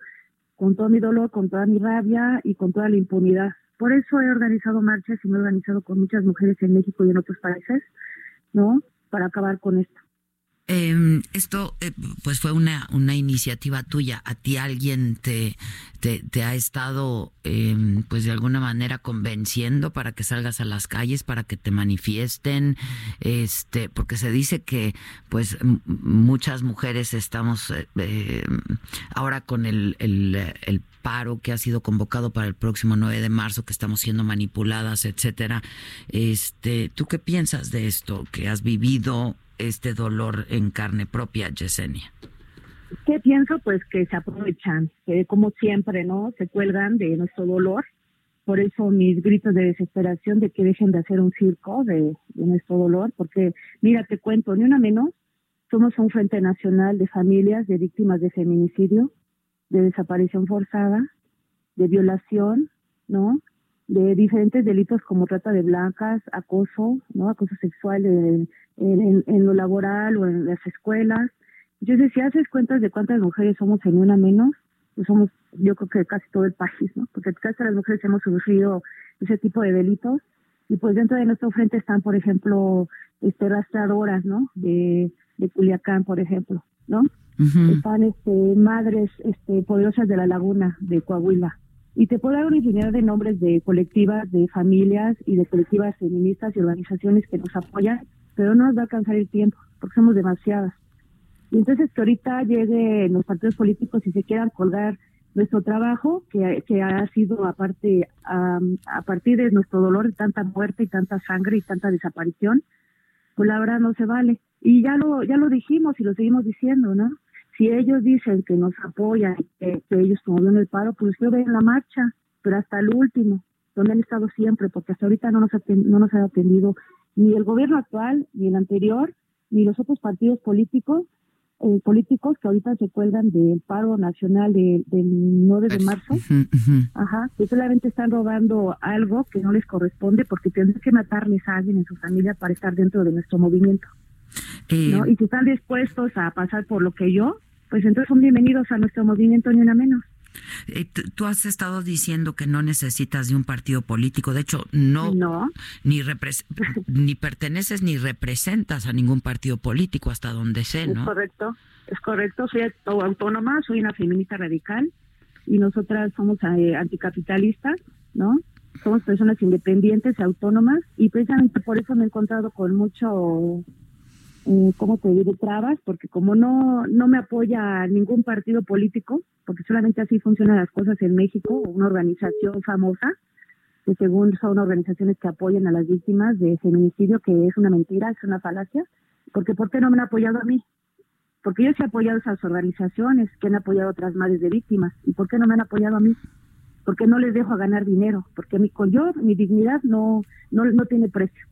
con todo mi dolor, con toda mi rabia y con toda la impunidad. Por eso he organizado marchas y me he organizado con muchas mujeres en México y en otros países, ¿no? Para acabar con esto. Eh, esto eh, pues fue una, una iniciativa tuya. ¿A ti alguien te, te, ha estado eh, pues de alguna manera convenciendo para que salgas a las calles, para que te manifiesten? Este, porque se dice que pues muchas mujeres estamos eh, ahora con el, el paro que ha sido convocado para el próximo 9 de marzo, que estamos siendo manipuladas, etcétera. Este, ¿tú qué piensas de esto que has vivido este dolor en carne propia, Yesenia? ¿Qué pienso? Pues que se aprovechan, como siempre, ¿no? Se cuelgan de nuestro dolor. Por eso mis gritos de desesperación de que dejen de hacer un circo de, nuestro dolor, porque mira, te cuento, ni una menos, somos un Frente Nacional de Familias de Víctimas de Feminicidio, de desaparición forzada, de violación, ¿no? De diferentes delitos como trata de blancas, acoso, ¿no? Acoso sexual en, lo laboral o en las escuelas. Entonces, si haces cuentas de cuántas mujeres somos en una menos, pues somos, yo creo que casi todo el país, ¿no? Porque casi las mujeres hemos sufrido ese tipo de delitos. Y pues dentro de nuestro frente están, por ejemplo, este rastradoras, ¿no? De, de Culiacán, por ejemplo, ¿no? Están este, madres este, poderosas de la laguna de Coahuila. Y te puedo dar una infinidad de nombres de colectivas, de familias y de colectivas feministas y organizaciones que nos apoyan pero no nos va a alcanzar el tiempo, porque somos demasiadas. Y entonces que ahorita lleguen los partidos políticos y se quieran colgar nuestro trabajo, que, ha sido aparte a partir de nuestro dolor de tanta muerte y tanta sangre y tanta desaparición, pues la verdad no se vale. Y ya lo, ya lo dijimos y lo seguimos diciendo, ¿no? Si ellos dicen que nos apoyan, que, que ellos promovieron el paro, pues yo veo en la marcha, pero hasta el último, donde han estado siempre, porque hasta ahorita no nos, no nos han atendido ni el gobierno actual, ni el anterior, ni los otros partidos políticos, eh, políticos que ahorita se cuelgan del paro nacional del 9 de marzo, ajá, que solamente están robando algo que no les corresponde porque tienen que matarles a alguien en su familia para estar dentro de nuestro movimiento. ¿no? Eh, y si están dispuestos a pasar por lo que yo, pues entonces son bienvenidos a nuestro movimiento ni una menos. Eh, tú has estado diciendo que no necesitas de un partido político. De hecho, no, Ni, ni perteneces ni representas a ningún partido político hasta donde sé, ¿no? Es correcto, es correcto. Soy autónoma, soy una feminista radical y nosotras somos eh, anticapitalistas, ¿no? Somos personas independientes, autónomas y precisamente por eso me he encontrado con mucho, ¿cómo te digo?, trabas, porque como no, no me apoya ningún partido político, porque solamente así funcionan las cosas en México, una organización famosa, que según son organizaciones que apoyan a las víctimas de feminicidio, que es una mentira, es una falacia, porque ¿por qué no me han apoyado a mí? Porque yo sí he apoyado a esas organizaciones que han apoyado a otras madres de víctimas, ¿y por qué no me han apoyado a mí? Porque no les dejo a ganar dinero, porque mi, con yo, mi dignidad no, no, no tiene precio.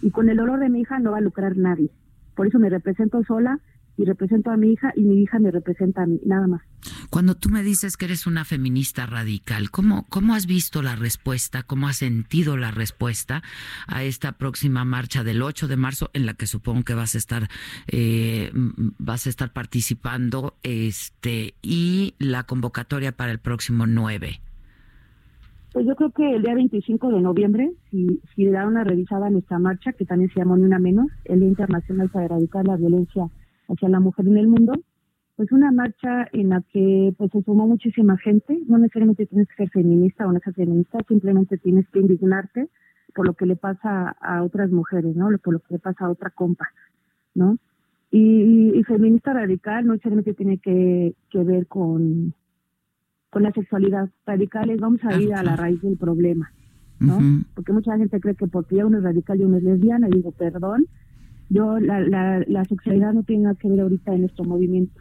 Y con el dolor de mi hija no va a lucrar nadie. Por eso me represento sola y represento a mi hija y mi hija me representa a mí, nada más. Cuando tú me dices que eres una feminista radical, ¿cómo, ¿cómo has visto la respuesta, cómo has sentido la respuesta a esta próxima marcha del 8 de marzo en la que supongo que vas a estar eh, vas a estar participando este y la convocatoria para el próximo 9? Pues yo creo que el día 25 de noviembre, si, si da una revisada a nuestra marcha, que también se llama Ni Una Menos, el Día Internacional para Erradicar la Violencia hacia la mujer en el mundo, pues una marcha en la que pues se sumó muchísima gente, no necesariamente tienes que ser feminista o no ser feminista, simplemente tienes que indignarte por lo que le pasa a otras mujeres, ¿no? Por lo que le pasa a otra compa, ¿no? Y, feminista radical no necesariamente tiene que ver con, con la sexualidad. Radicales vamos a ir a la raíz del problema, ¿no? Porque mucha gente cree que porque ya uno es radical y uno es lesbiana, y digo, perdón, yo la, la, la sexualidad no tiene nada que ver ahorita en nuestro movimiento.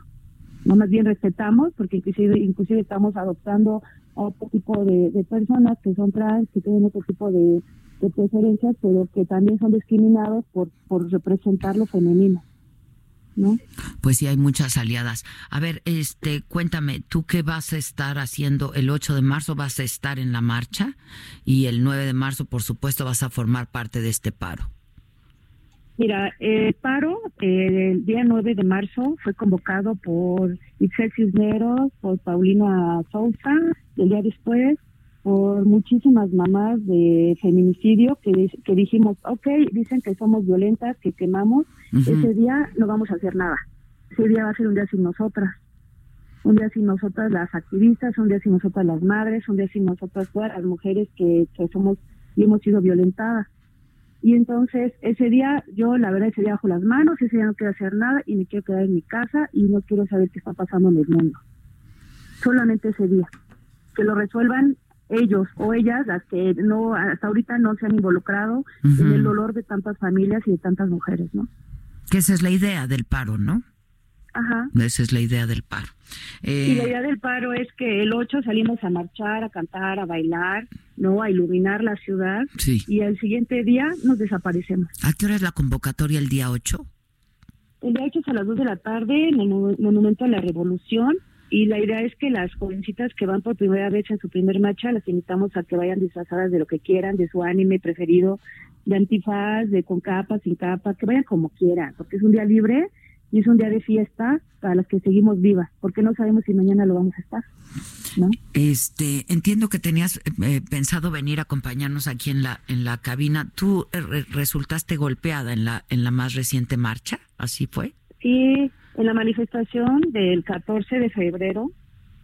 No más bien respetamos, porque inclusive, inclusive estamos adoptando a otro tipo de, personas que son trans, que tienen otro tipo de, preferencias, pero que también son discriminados por, por representar lo femenino. ¿No? Pues sí, hay muchas aliadas. A ver, este, cuéntame, ¿tú qué vas a estar haciendo el 8 de marzo? ¿Vas a estar en la marcha? Y el 9 de marzo, por supuesto, vas a formar parte de este paro. Mira, el paro eh, el día 9 de marzo fue convocado por Ixel Cisneros, por Paulina Sousa, el día después por muchísimas mamás de feminicidio que, que dijimos, ok, dicen que somos violentas, que quemamos, ese día no vamos a hacer nada. Ese día va a ser un día sin nosotras. Un día sin nosotras las activistas, un día sin nosotras las madres, un día sin nosotras todas las mujeres que, que somos y hemos sido violentadas. Y entonces ese día, yo la verdad ese día bajo las manos, ese día no quiero hacer nada y me quiero quedar en mi casa y no quiero saber qué está pasando en el mundo. Solamente ese día. Que lo resuelvan ellos o ellas, las que no hasta ahorita no se han involucrado en el dolor de tantas familias y de tantas mujeres, ¿no? Que esa es la idea del paro, ¿no? Ajá. Esa es la idea del paro. Y la eh, idea del paro es que el 8 salimos a marchar, a cantar, a bailar, no, a iluminar la ciudad. Sí. Y el siguiente día nos desaparecemos. ¿A qué hora es la convocatoria el día 8? El día 8 es a las 2 de la tarde en el Monumento a la Revolución. Y la idea es que las jovencitas que van por primera vez en su primer marcha, las invitamos a que vayan disfrazadas de lo que quieran, de su anime preferido, de antifaz, de con capa, sin capa, que vayan como quieran, porque es un día libre y es un día de fiesta para las que seguimos vivas, porque no sabemos si mañana lo vamos a estar. ¿no? Este, entiendo que tenías eh, pensado venir a acompañarnos aquí en la en la cabina. ¿Tú eh, resultaste golpeada en la en la más reciente marcha? ¿Así fue? Sí, en la manifestación del 14 de febrero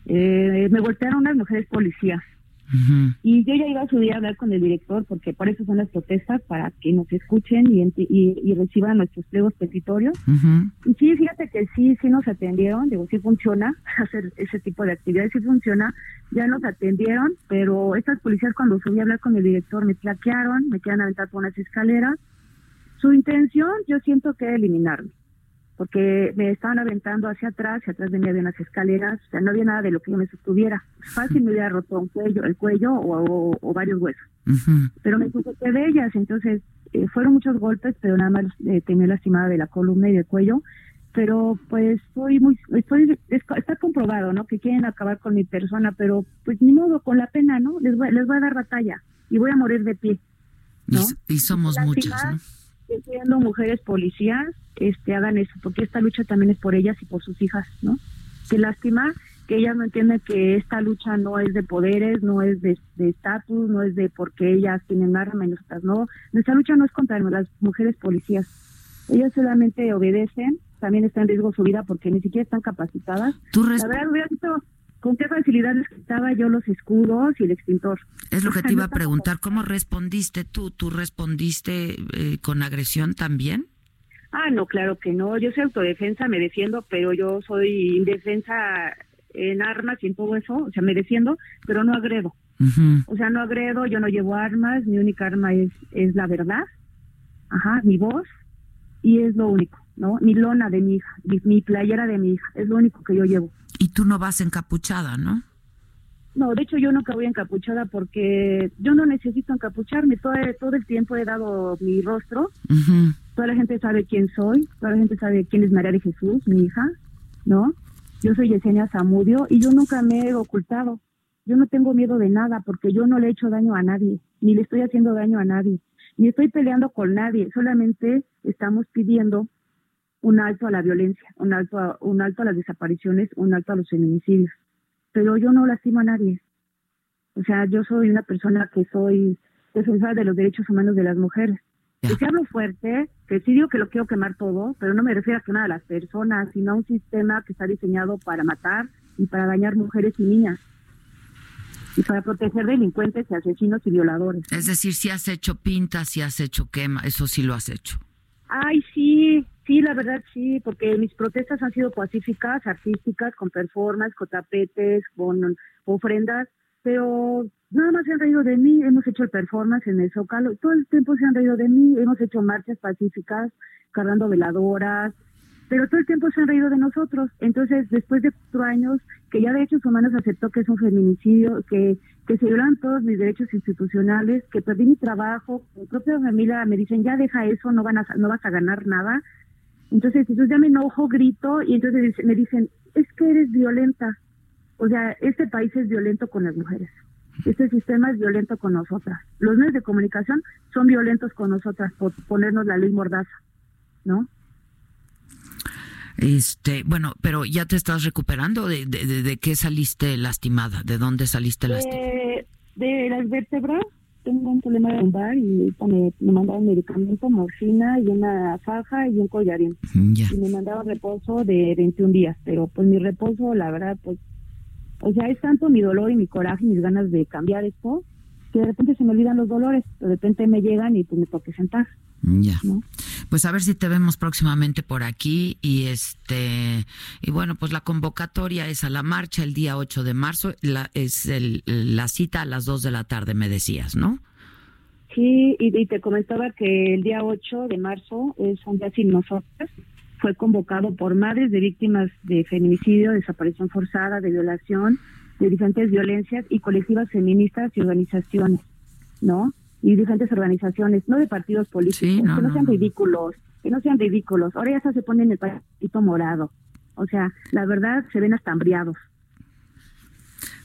eh, me golpearon unas mujeres policías. Y yo ya iba a subir a hablar con el director, porque por eso son las protestas, para que nos escuchen y, y, reciban nuestros pliegos petitorios. Y sí, fíjate que sí, sí nos atendieron, digo, sí funciona hacer ese tipo de actividades, sí funciona, ya nos atendieron, pero estas policías cuando subí a hablar con el director me plaquearon, me quedan aventar por unas escaleras. Su intención yo siento que eliminarme porque me estaban aventando hacia atrás, hacia atrás de mí había unas escaleras, o sea, no había nada de lo que yo me sostuviera. Fácil me hubiera roto un cuello, el cuello o, varios huesos. Pero me sujeté de ellas, entonces eh, fueron muchos golpes, pero nada más eh, tenía lastimada de la columna y del cuello. Pero pues estoy muy, estoy, está comprobado, ¿no? Que quieren acabar con mi persona, pero pues ni modo, con la pena, ¿no? Les voy, les voy a dar batalla y voy a morir de pie. ¿no? Y, somos muchas, ¿no? Siendo mujeres policías este hagan eso, porque esta lucha también es por ellas y por sus hijas, ¿no? Qué lástima que ellas no entienden que esta lucha no es de poderes, no es de estatus, no es de porque ellas tienen armas y nosotras no. Nuestra lucha no es contra las mujeres policías. Ellas solamente obedecen, también está en riesgo su vida porque ni siquiera están capacitadas. ¿Tú, con qué facilidad les quitaba yo los escudos y el extintor. Es lo que te iba a preguntar, ¿cómo respondiste tú? ¿Tú respondiste eh, con agresión también? Ah, no, claro que no. Yo soy autodefensa, me defiendo, pero yo soy indefensa en armas y en todo eso. O sea, me defiendo, pero no agredo. O sea, no agredo, yo no llevo armas, mi única arma es, es la verdad, ajá, mi voz, y es lo único, ¿no? Mi lona de mi hija, mi, playera de mi hija, es lo único que yo llevo. Tú no vas encapuchada, ¿no? No, de hecho yo nunca voy encapuchada porque yo no necesito encapucharme, todo, todo el tiempo he dado mi rostro, toda la gente sabe quién soy, toda la gente sabe quién es María de Jesús, mi hija, ¿no? Yo soy Yesenia Zamudio y yo nunca me he ocultado. Yo no tengo miedo de nada porque yo no le he hecho daño a nadie, ni le estoy haciendo daño a nadie, ni estoy peleando con nadie, solamente estamos pidiendo un alto a la violencia, un alto a, un alto a las desapariciones, un alto a los feminicidios. Pero yo no lastimo a nadie. O sea, yo soy una persona que soy defensora de los derechos humanos de las mujeres. Que si hablo fuerte, que sí digo que lo quiero quemar todo, pero no me refiero a que una de las personas, sino a un sistema que está diseñado para matar y para dañar mujeres y niñas y para proteger delincuentes y asesinos y violadores. Es decir, si has hecho pintas, si has hecho quema, eso sí lo has hecho. Ay, sí, la verdad sí, porque mis protestas han sido pacíficas, artísticas, con performance, con tapetes, con ofrendas, pero nada más se han reído de mí, hemos hecho el performance en el Zócalo, todo el tiempo se han reído de mí, hemos hecho marchas pacíficas, cargando veladoras, pero todo el tiempo se han reído de nosotros. Entonces, después de cuatro años, que ya Derechos Humanos aceptó que es un feminicidio, que, que se violan todos mis derechos institucionales, que perdí mi trabajo, mi propia familia me dicen, ya deja eso, no, van a, no vas a ganar nada. Entonces, entonces ya me enojo, grito, y entonces me dicen, es que eres violenta. O sea, este país es violento con las mujeres. Este sistema es violento con nosotras. Los medios de comunicación son violentos con nosotras por ponernos la ley mordaza, ¿no? Este, bueno, pero ya te estás recuperando. ¿De, de, qué saliste lastimada? ¿De dónde saliste lastimada? De, las vértebras. Tengo un problema de lumbar y me, me mandaron medicamento, morfina y una faja y un collarín. Mm, y me mandaron reposo de 21 días. Pero pues mi reposo, la verdad, pues, o sea, es tanto mi dolor y mi coraje y mis ganas de cambiar esto que de repente se me olvidan los dolores, de repente me llegan y pues me toque sentar. Ya. Pues a ver si te vemos próximamente por aquí y este y bueno, pues la convocatoria es a la marcha el día 8 de marzo, la, es el, la cita a las 2 de la tarde me decías, ¿no? Sí, y, te comentaba que el día 8 de marzo es un día sin nosotras. Fue convocado por madres de víctimas de feminicidio, desaparición forzada, de violación, de diferentes violencias y colectivas feministas y organizaciones, ¿no? Y diferentes organizaciones, no de partidos políticos, que no, sean ridículos, que no sean ridículos. Ahora ya se ponen el patito morado. O sea, la verdad se ven hasta hambriados.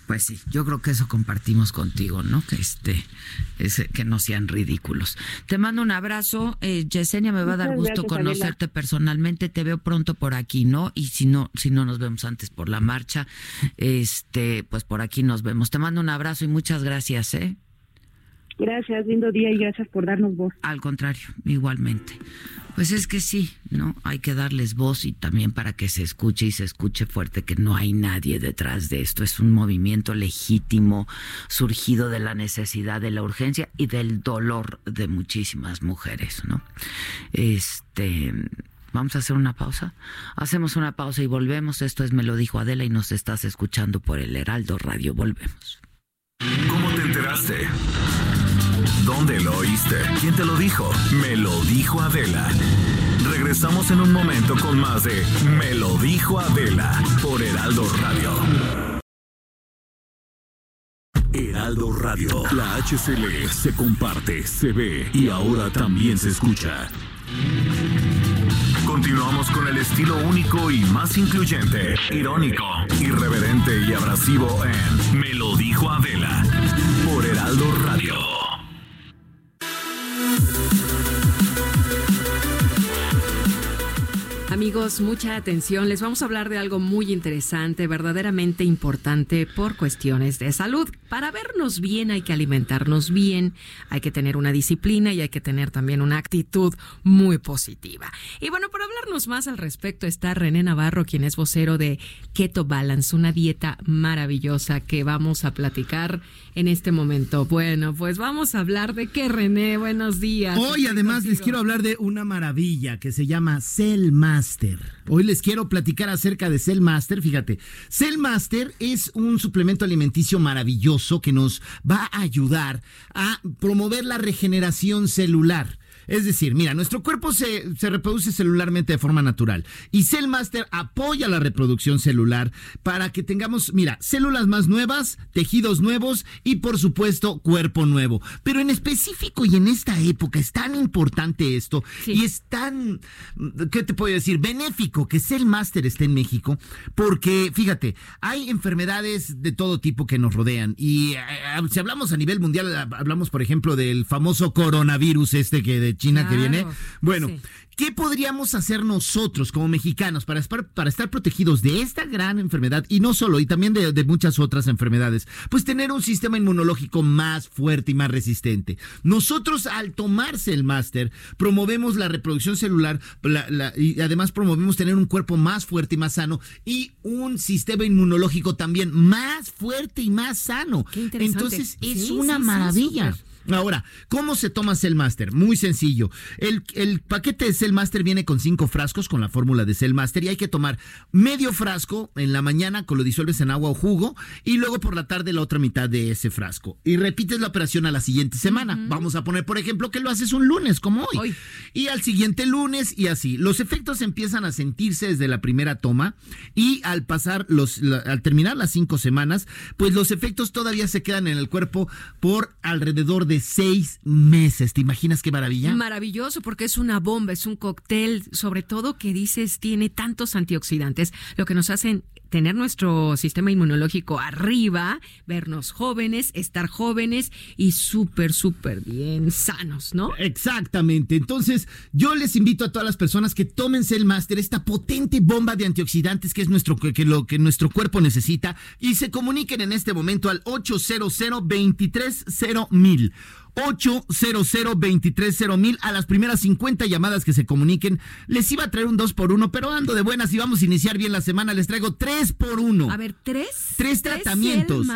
Pues sí, yo creo que eso compartimos contigo, ¿no? Que este, que no sean ridículos. Te mando un abrazo, eh, Yesenia, me va a dar gusto conocerte personalmente. Te veo pronto por aquí, ¿no? Y si no, si no nos vemos antes por la marcha, este, pues por aquí nos vemos. Te mando un abrazo y muchas gracias, ¿eh? Gracias, lindo día y gracias por darnos voz. Al contrario, igualmente. Pues es que sí, ¿no? Hay que darles voz y también para que se escuche y se escuche fuerte que no hay nadie detrás de esto. Es un movimiento legítimo surgido de la necesidad, de la urgencia y del dolor de muchísimas mujeres, ¿no? Este. Vamos a hacer una pausa. Hacemos una pausa y volvemos. Esto es Me lo dijo Adela y nos estás escuchando por el Heraldo Radio. Volvemos. ¿Cómo te enteraste? ¿Dónde lo oíste? ¿Quién te lo dijo? Me lo dijo Adela. Regresamos en un momento con más de Me lo dijo Adela por Heraldo Radio. Heraldo Radio. La HCL se comparte, se ve y ahora también se escucha. Continuamos con el estilo único y más incluyente, irónico, irreverente y abrasivo en Me lo dijo Adela por Heraldo Radio. Amigos mucha atención. Les vamos a hablar de algo muy interesante, verdaderamente importante por cuestiones de salud. Para vernos bien hay que alimentarnos bien, hay que tener una disciplina y hay que tener también una actitud muy positiva. Y bueno, para hablarnos más al respecto está René Navarro, quien es vocero de Keto Balance, una dieta maravillosa que vamos a platicar en este momento. Bueno, pues vamos a hablar de qué, René. Buenos días. Hoy además les quiero hablar de una maravilla que se llama Cell Hoy les quiero platicar acerca de Cell Master. Fíjate, Cell Master es un suplemento alimenticio maravilloso que nos va a ayudar a promover la regeneración celular. Es decir, mira, nuestro cuerpo se, reproduce celularmente de forma natural y Cellmaster apoya la reproducción celular para que tengamos, mira, células más nuevas, tejidos nuevos y por supuesto cuerpo nuevo. Pero en específico y en esta época es tan importante esto y es tan, ¿qué te puedo decir? Benéfico que Cellmaster esté en México porque, fíjate, hay enfermedades de todo tipo que nos rodean y eh, si hablamos a nivel mundial, hablamos por ejemplo del famoso coronavirus este que de China que viene. Bueno, ¿qué podríamos hacer nosotros como mexicanos para, para estar protegidos de esta gran enfermedad y no solo, y también de, muchas otras enfermedades? Pues tener un sistema inmunológico más fuerte y más resistente. Nosotros al tomarse el máster promovemos la reproducción celular y además promovemos tener un cuerpo más fuerte y más sano y un sistema inmunológico también más fuerte y más sano. Entonces es una maravilla. Ahora, ¿cómo se toma Cell Master? Muy sencillo. El, el paquete de Cell Master viene con cinco frascos con la fórmula de Cell Master y hay que tomar medio frasco en la mañana, con lo disuelves en agua o jugo, y luego por la tarde la otra mitad de ese frasco. Y repites la operación a la siguiente semana. Vamos a poner, por ejemplo, que lo haces un lunes, como hoy. Y al siguiente lunes y así. Los efectos empiezan a sentirse desde la primera toma y al pasar los, al terminar las cinco semanas, pues los efectos todavía se quedan en el cuerpo por alrededor de seis meses. ¿Te imaginas qué maravilla? Maravilloso, porque es una bomba, es un cóctel, sobre todo que dices tiene tantos antioxidantes, lo que nos hacen tener nuestro sistema inmunológico arriba, vernos jóvenes, estar jóvenes y súper, súper bien sanos, ¿no? Exactamente. Entonces, yo les invito a todas las personas que tómense el máster, esta potente bomba de antioxidantes que es nuestro, que, lo que nuestro cuerpo necesita, y se comuniquen en este momento al 800 230 mil. 800 mil a las primeras 50 llamadas que se comuniquen. Les iba a traer un 2 por 1 pero ando de buenas y vamos a iniciar bien la semana. Les traigo 3 por 1 A ver, ¿tres? Tres tratamientos.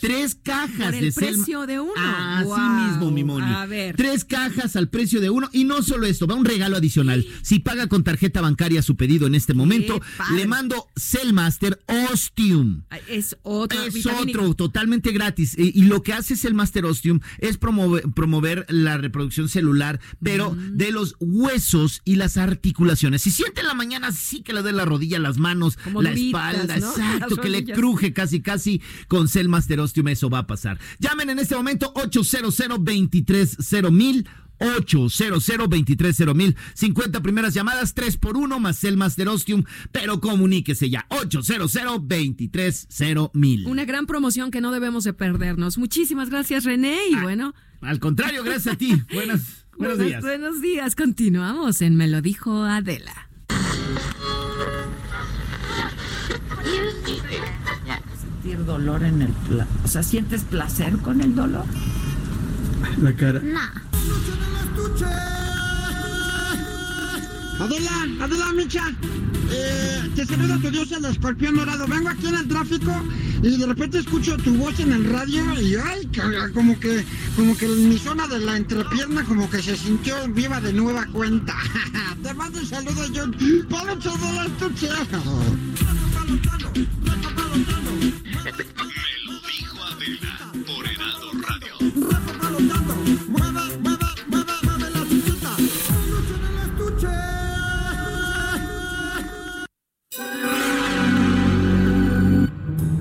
Tres cajas por el precio de uno. Así mismo, mi Moni. A ver. Tres cajas al precio de uno. Y no solo esto, va un regalo adicional. Si paga con tarjeta bancaria su pedido en este momento, le mando Cellmaster Ostium. Es otro. Es otro, totalmente gratis. Y, y, lo que hace Cellmaster Ostium es promover promover la reproducción celular, pero de los huesos y las articulaciones. Si siente en la mañana, sí que le dé la rodilla, las manos, la espalda, exacto, que le cruje casi, casi con Cell Master Ostium, eso va a pasar. Llamen en este momento 800 230 mil 800 mil 50 primeras llamadas, 3 por 1 más el Master Ostium, pero comuníquese ya, 800 mil Una gran promoción que no debemos de perdernos. Muchísimas gracias, René, y ah, bueno. Al contrario, gracias a ti. Buenas, buenos días. Buenos días, continuamos en Me lo dijo Adela. Sentir dolor en el... O sea, ¿sientes placer con el dolor? La cara. No. Adela, Adela Micha, eh, te saluda tu dios el escorpión dorado. Vengo aquí en el tráfico y de repente escucho tu voz en el radio y ay, como que, como que mi zona de la entrepierna como que se sintió viva de nueva cuenta. te mando un saludo, John. Palo todo el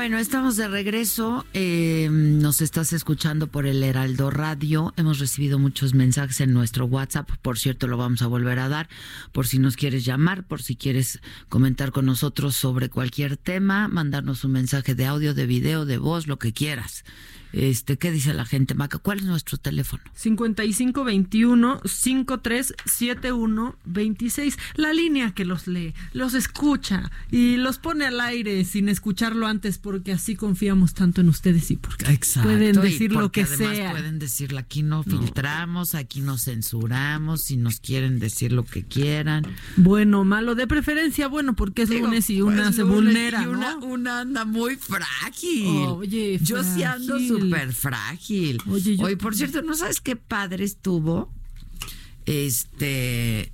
Bueno, estamos de regreso. Eh, nos estás escuchando por el Heraldo Radio. Hemos recibido muchos mensajes en nuestro WhatsApp. Por cierto, lo vamos a volver a dar por si nos quieres llamar, por si quieres comentar con nosotros sobre cualquier tema, mandarnos un mensaje de audio, de video, de voz, lo que quieras. Este, ¿qué dice la gente, Maca? ¿Cuál es nuestro teléfono? 5521-537126. La línea que los lee, los escucha y los pone al aire sin escucharlo antes porque así confiamos tanto en ustedes y porque pueden decir lo que sea. Pueden decirlo, aquí no, filtramos, aquí no censuramos, si nos quieren decir lo que quieran. Bueno, malo, de preferencia, bueno, porque es lunes y una pues, se vulnera, y una, ¿no? una anda muy frágil. Oye, Yo sí ando frágil. Súper frágil. Oye, yo- Oye, por cierto, ¿no sabes qué padre estuvo? Este.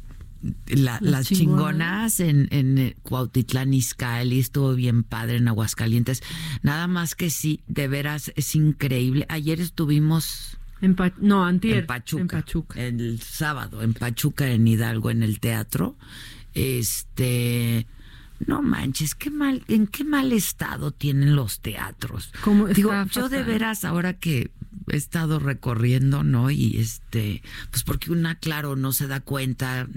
la- Las las chingonas. chingonas en, en eh, Cuautitlán Izcalli estuvo bien padre en Aguascalientes. Nada más que sí, de veras es increíble. Ayer estuvimos En Pa- no, antier. en Pachuca, En Pachuca. el sábado en Pachuca en Hidalgo en el teatro. Este no manches, qué mal, en qué mal estado tienen los teatros. ¿Cómo Digo, yo de veras ahora que he estado recorriendo, ¿no? Y este, pues porque una claro no se da cuenta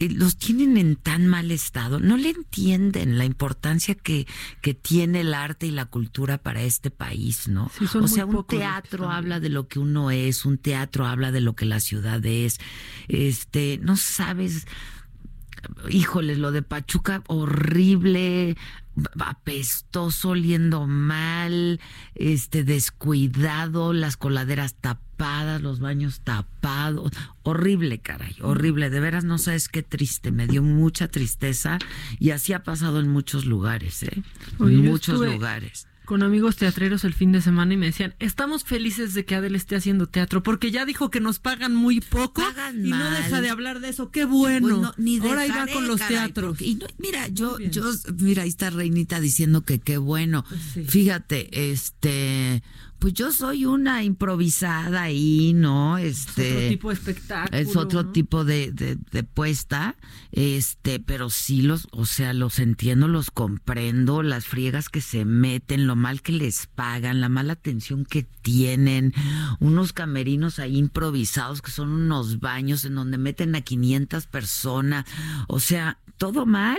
eh, los tienen en tan mal estado, no le entienden la importancia que, que tiene el arte y la cultura para este país, ¿no? Sí, o sea, un teatro habla de lo que uno es, un teatro habla de lo que la ciudad es. Este, no sabes, híjoles, lo de Pachuca, horrible, apestoso, oliendo mal, este, descuidado, las coladeras tapadas, los baños tapados, horrible, caray, horrible, de veras no sabes qué triste, me dio mucha tristeza y así ha pasado en muchos lugares, ¿eh? En muchos estuve lugares. Con amigos teatreros el fin de semana y me decían, estamos felices de que Adele esté haciendo teatro porque ya dijo que nos pagan muy poco Pagan y no deja de hablar de eso. Qué bueno. Pues no, ni Ahora dejaré, con los caray, teatros. porque- y no- mira, yo, yo, mira, ahí está Reinita diciendo que qué bueno. Fíjate, este, pues yo soy una improvisada ahí, ¿no? Este. otro tipo de espectáculo. Es otro ¿no? tipo de, de, de puesta, este, pero sí los, o sea, los entiendo, los comprendo, las friegas que se meten, lo mal que les pagan, la mala atención que tienen, unos camerinos ahí improvisados que son unos baños en donde meten a 500 personas, o sea, todo mal.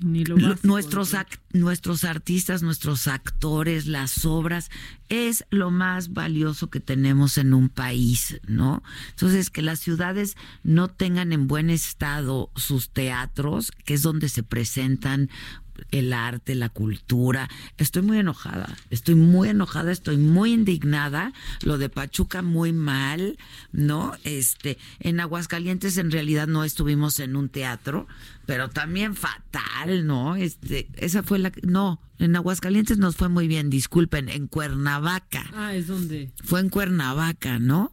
Ni lo Lo- básico, nuestros nuestros artistas, nuestros actores, las obras es lo más valioso que tenemos en un país, ¿no? Entonces que las ciudades no tengan en buen estado sus teatros, que es donde se presentan el arte, la cultura. Estoy muy enojada, estoy muy enojada, estoy muy indignada. Lo de Pachuca muy mal, ¿no? Este, en Aguascalientes en realidad no estuvimos en un teatro, pero también fatal, ¿no? Este, esa fue la no, en Aguascalientes nos fue muy bien, disculpen, en Cuernavaca. Ah, es donde. Fue en Cuernavaca, ¿no?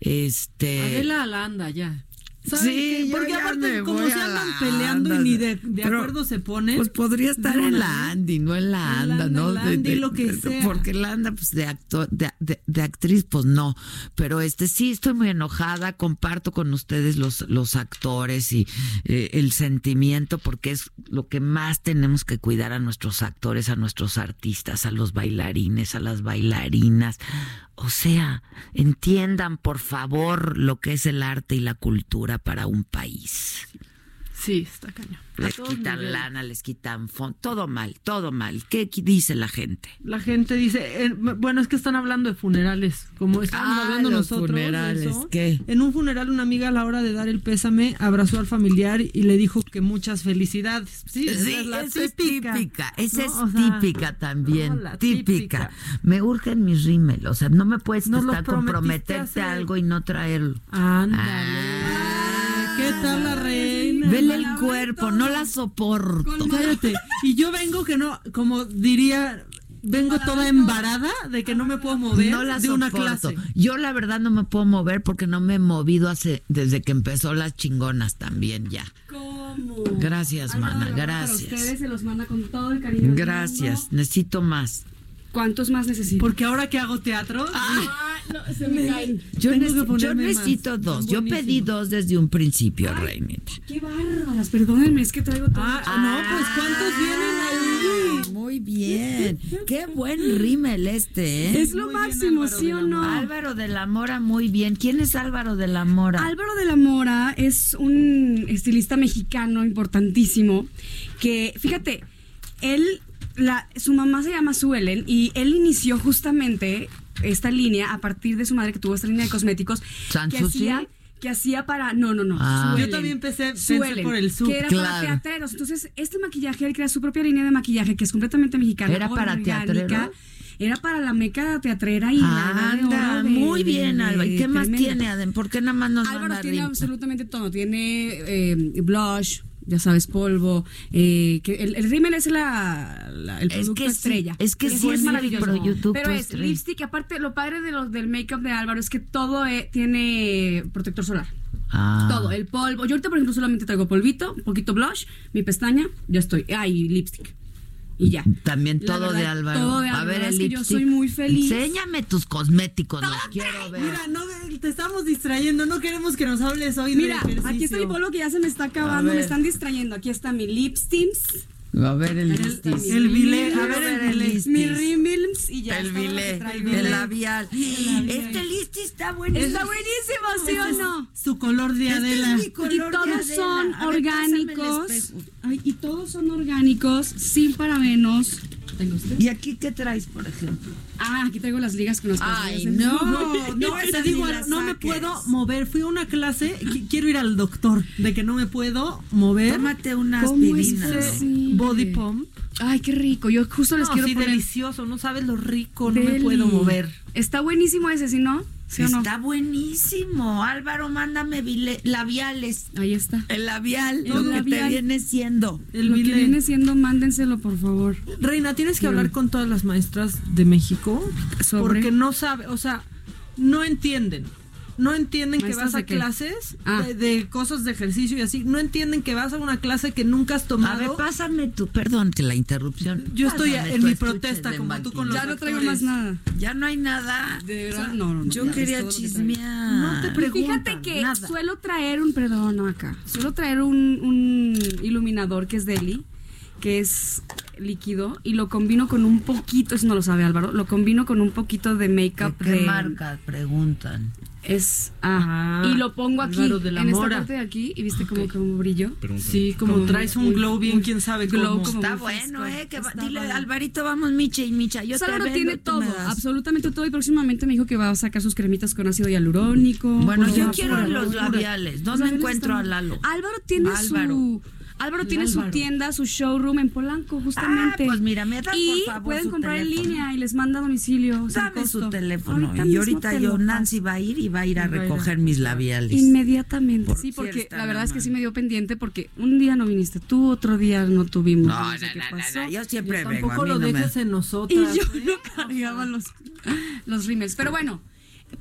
Este Adela Alanda ya. ¿Saben Sí, porque aparte como se andan peleando y ni de, de acuerdo se ponen. Pues podría estar de en una la Andy, no en la Anda, ¿no? la Andy, lo que sea. Porque la Anda, pues de actor, de, de- de actriz, pues no. Pero este sí, estoy muy enojada, comparto con ustedes los, los actores y eh, el sentimiento, porque es lo que más tenemos que cuidar a nuestros actores, a nuestros artistas, a los bailarines, a las bailarinas. O sea, entiendan por favor lo que es el arte y la cultura para un país. Sí, está cañón. Les quitan niveles. lana, les quitan fondo, todo mal, todo mal. ¿Qué dice la gente? La gente dice, eh, bueno, es que están hablando de funerales, como estábamos Ah, hablando los nosotros. funerales, eso. ¿qué? En un funeral una amiga a la hora de dar el pésame abrazó al familiar y le dijo que muchas felicidades. Sí, esa Sí, es la esa es típica. típica, esa ¿no? es O sea, típica también, no, típica. típica. Me urgen mis rímel, o sea, no me puedes estar comprometerte a algo y no traerlo. Ándale. ¿Qué tal la reina? Vele el cuerpo, no la soporto. Cállate. Y yo vengo que no, como diría, vengo toda embarada de que no me puedo mover No la de una soporto. clase. Yo la verdad no me puedo mover porque no me he movido hace desde que empezó las chingonas también ya. ¿Cómo? Gracias, mana, amor Para gracias. ustedes se los manda con todo el cariño. Gracias, necesito más. ¿Cuántos más necesitan? Porque ahora que hago teatro, Ah, no, se me caen. Yo, más. necesito dos. Yo pedí dos desde un principio, Reinita. Qué bárbaras, perdónenme, es que traigo todo. Ah, no, pues ¿cuántos vienen ahí? Muy Muy bien. Qué buen rímel este, ¿eh? Es lo máximo, ¿sí o no? Álvaro de la Mora, muy bien. ¿Quién es Álvaro de la Mora? Álvaro de la Mora es un estilista mexicano importantísimo que, fíjate, él, la, su mamá se llama Suelen y él inició justamente esta línea a partir de su madre que tuvo esta línea de cosméticos que hacía que hacía para no no no Ah. Yo también pensé Suelen, por el sur. que era Claro. para teatreros entonces este maquillaje él crea su propia línea de maquillaje que es completamente mexicana ¿Era para teatreros? era para la meca teatrera y de Anda, de- muy bien, Alba. ¿Y qué más tiene, Adem? ¿Por qué nada más nos Álvaro tiene absolutamente todo. Tiene eh, blush, ya sabes, polvo. eh, que el, el rímel es la, la- el Es producto sí, estrella. es que sí sí es maravilloso. Pero es estrella. lipstick. Aparte, lo padre de los, del make-up de Álvaro es que todo eh, tiene protector solar. Ah. Todo, el polvo. Yo ahorita, por ejemplo, solamente traigo polvito, un poquito blush, mi pestaña, ya estoy. Ah, y lipstick. Y ya. También todo verdad, de Álvaro. todo de A ver, La el es que yo soy muy feliz. Enséñame tus cosméticos, los quiero ver. Mira, no, te estamos distrayendo, no queremos que nos hables hoy Mira, de aquí está mi polvo que ya se me está acabando, me están distrayendo. Aquí está mi lipsticks. A ver el El- lipstick. el bilé, a ver el bilé. Mi rímels y ya. El bilé, el labial. Este lipstick está buenísimo. Está buenísimo, ¿sí o no? Su color de Este es Adela. Y todos son orgánicos. Ay, y todos son orgánicos, sin parabenos. ¿Tengo usted? ¿Y aquí qué traes, por ejemplo? Ah, aquí traigo las ligas con las Ay, pastillas. no, no, te digo, no me puedo mover. Fui a una clase, qui- quiero ir al doctor, de que no me puedo mover. Tómate una ¿Cómo aspirina. ¿no? Body pump. Ay, qué rico. Yo justo les No, quiero sí, poner. delicioso, no sabes lo rico, no me puedo mover. Está buenísimo ese, ¿sí no? ¿Sí o no? Está buenísimo. Álvaro, mándame labiales. Ahí está. El labial, El lo que te viene siendo. El Lo que viene siendo, mándenselo, por favor. Reina, tienes que hablar con todas las maestras de México ¿Sobre? porque no sabe, o sea, no entienden. No entienden que ¿Maestras vas a de qué? clases Ah. de, de cosas de ejercicio y así. No entienden que vas a una clase que nunca has A tomado. ver, pásame tu, perdón que la interrupción. Yo estoy en mi protesta de como tú con los Ya no traigo más nada. Ya no hay nada. De O sea, verdad, no, no, no, Yo quería chismear. No te preguntan Fíjate que nada. suelo traer un, perdón, no acá, suelo traer un, un iluminador que es Deli, que es líquido, y lo combino con un poquito, eso no lo sabe Álvaro, lo combino con un poquito de ¿De make-up qué de... marca? Preguntan. Es, ah, Ah, y lo pongo aquí, Álvaro de la en esta parte de aquí, y viste como como brillo. Sí, como Como traes un glow bien, quién sabe glow cómo. como Está bueno, eh. Que va- dile, bueno. Alvarito, vamos, Micha y Micha. Yo Pues te tiene todo, absolutamente todo, y próximamente me dijo que va a sacar sus cremitas con ácido hialurónico. Bueno, yo quiero los labiales. Los ¿Dónde labiales encuentro a Lalo? Álvaro tiene Álvaro. su Álvaro tiene su tienda, su showroom en Polanco, justamente. Ah, pues mira, me das, y por favor, pueden su comprar en línea y les manda a domicilio. Dame su teléfono. Ahorita y ahorita yo, Nancy va a ir y va a ir a Y ir recoger mis labiales. Inmediatamente, Por sí, porque la verdad es que sí me dio pendiente porque un día no viniste tú, otro día no tuvimos. No, sé no, qué no, no, pasó. no, yo siempre vengo. Tampoco a mí lo no me- dejes en Y nosotras. yo ¿eh? no cargaba los, los rímels. Pero bueno,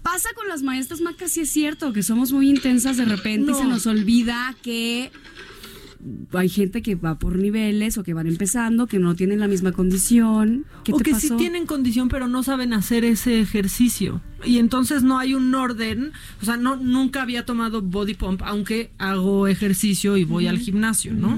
pasa con las maestras macas, sí es cierto, que somos muy intensas de repente y se nos olvida que hay gente que va por niveles o que van empezando, que no tienen la misma condición. ¿Qué o te que pasó? sí tienen condición pero no saben hacer ese ejercicio y entonces no hay un orden o sea no nunca había tomado body pump aunque hago ejercicio y voy al gimnasio no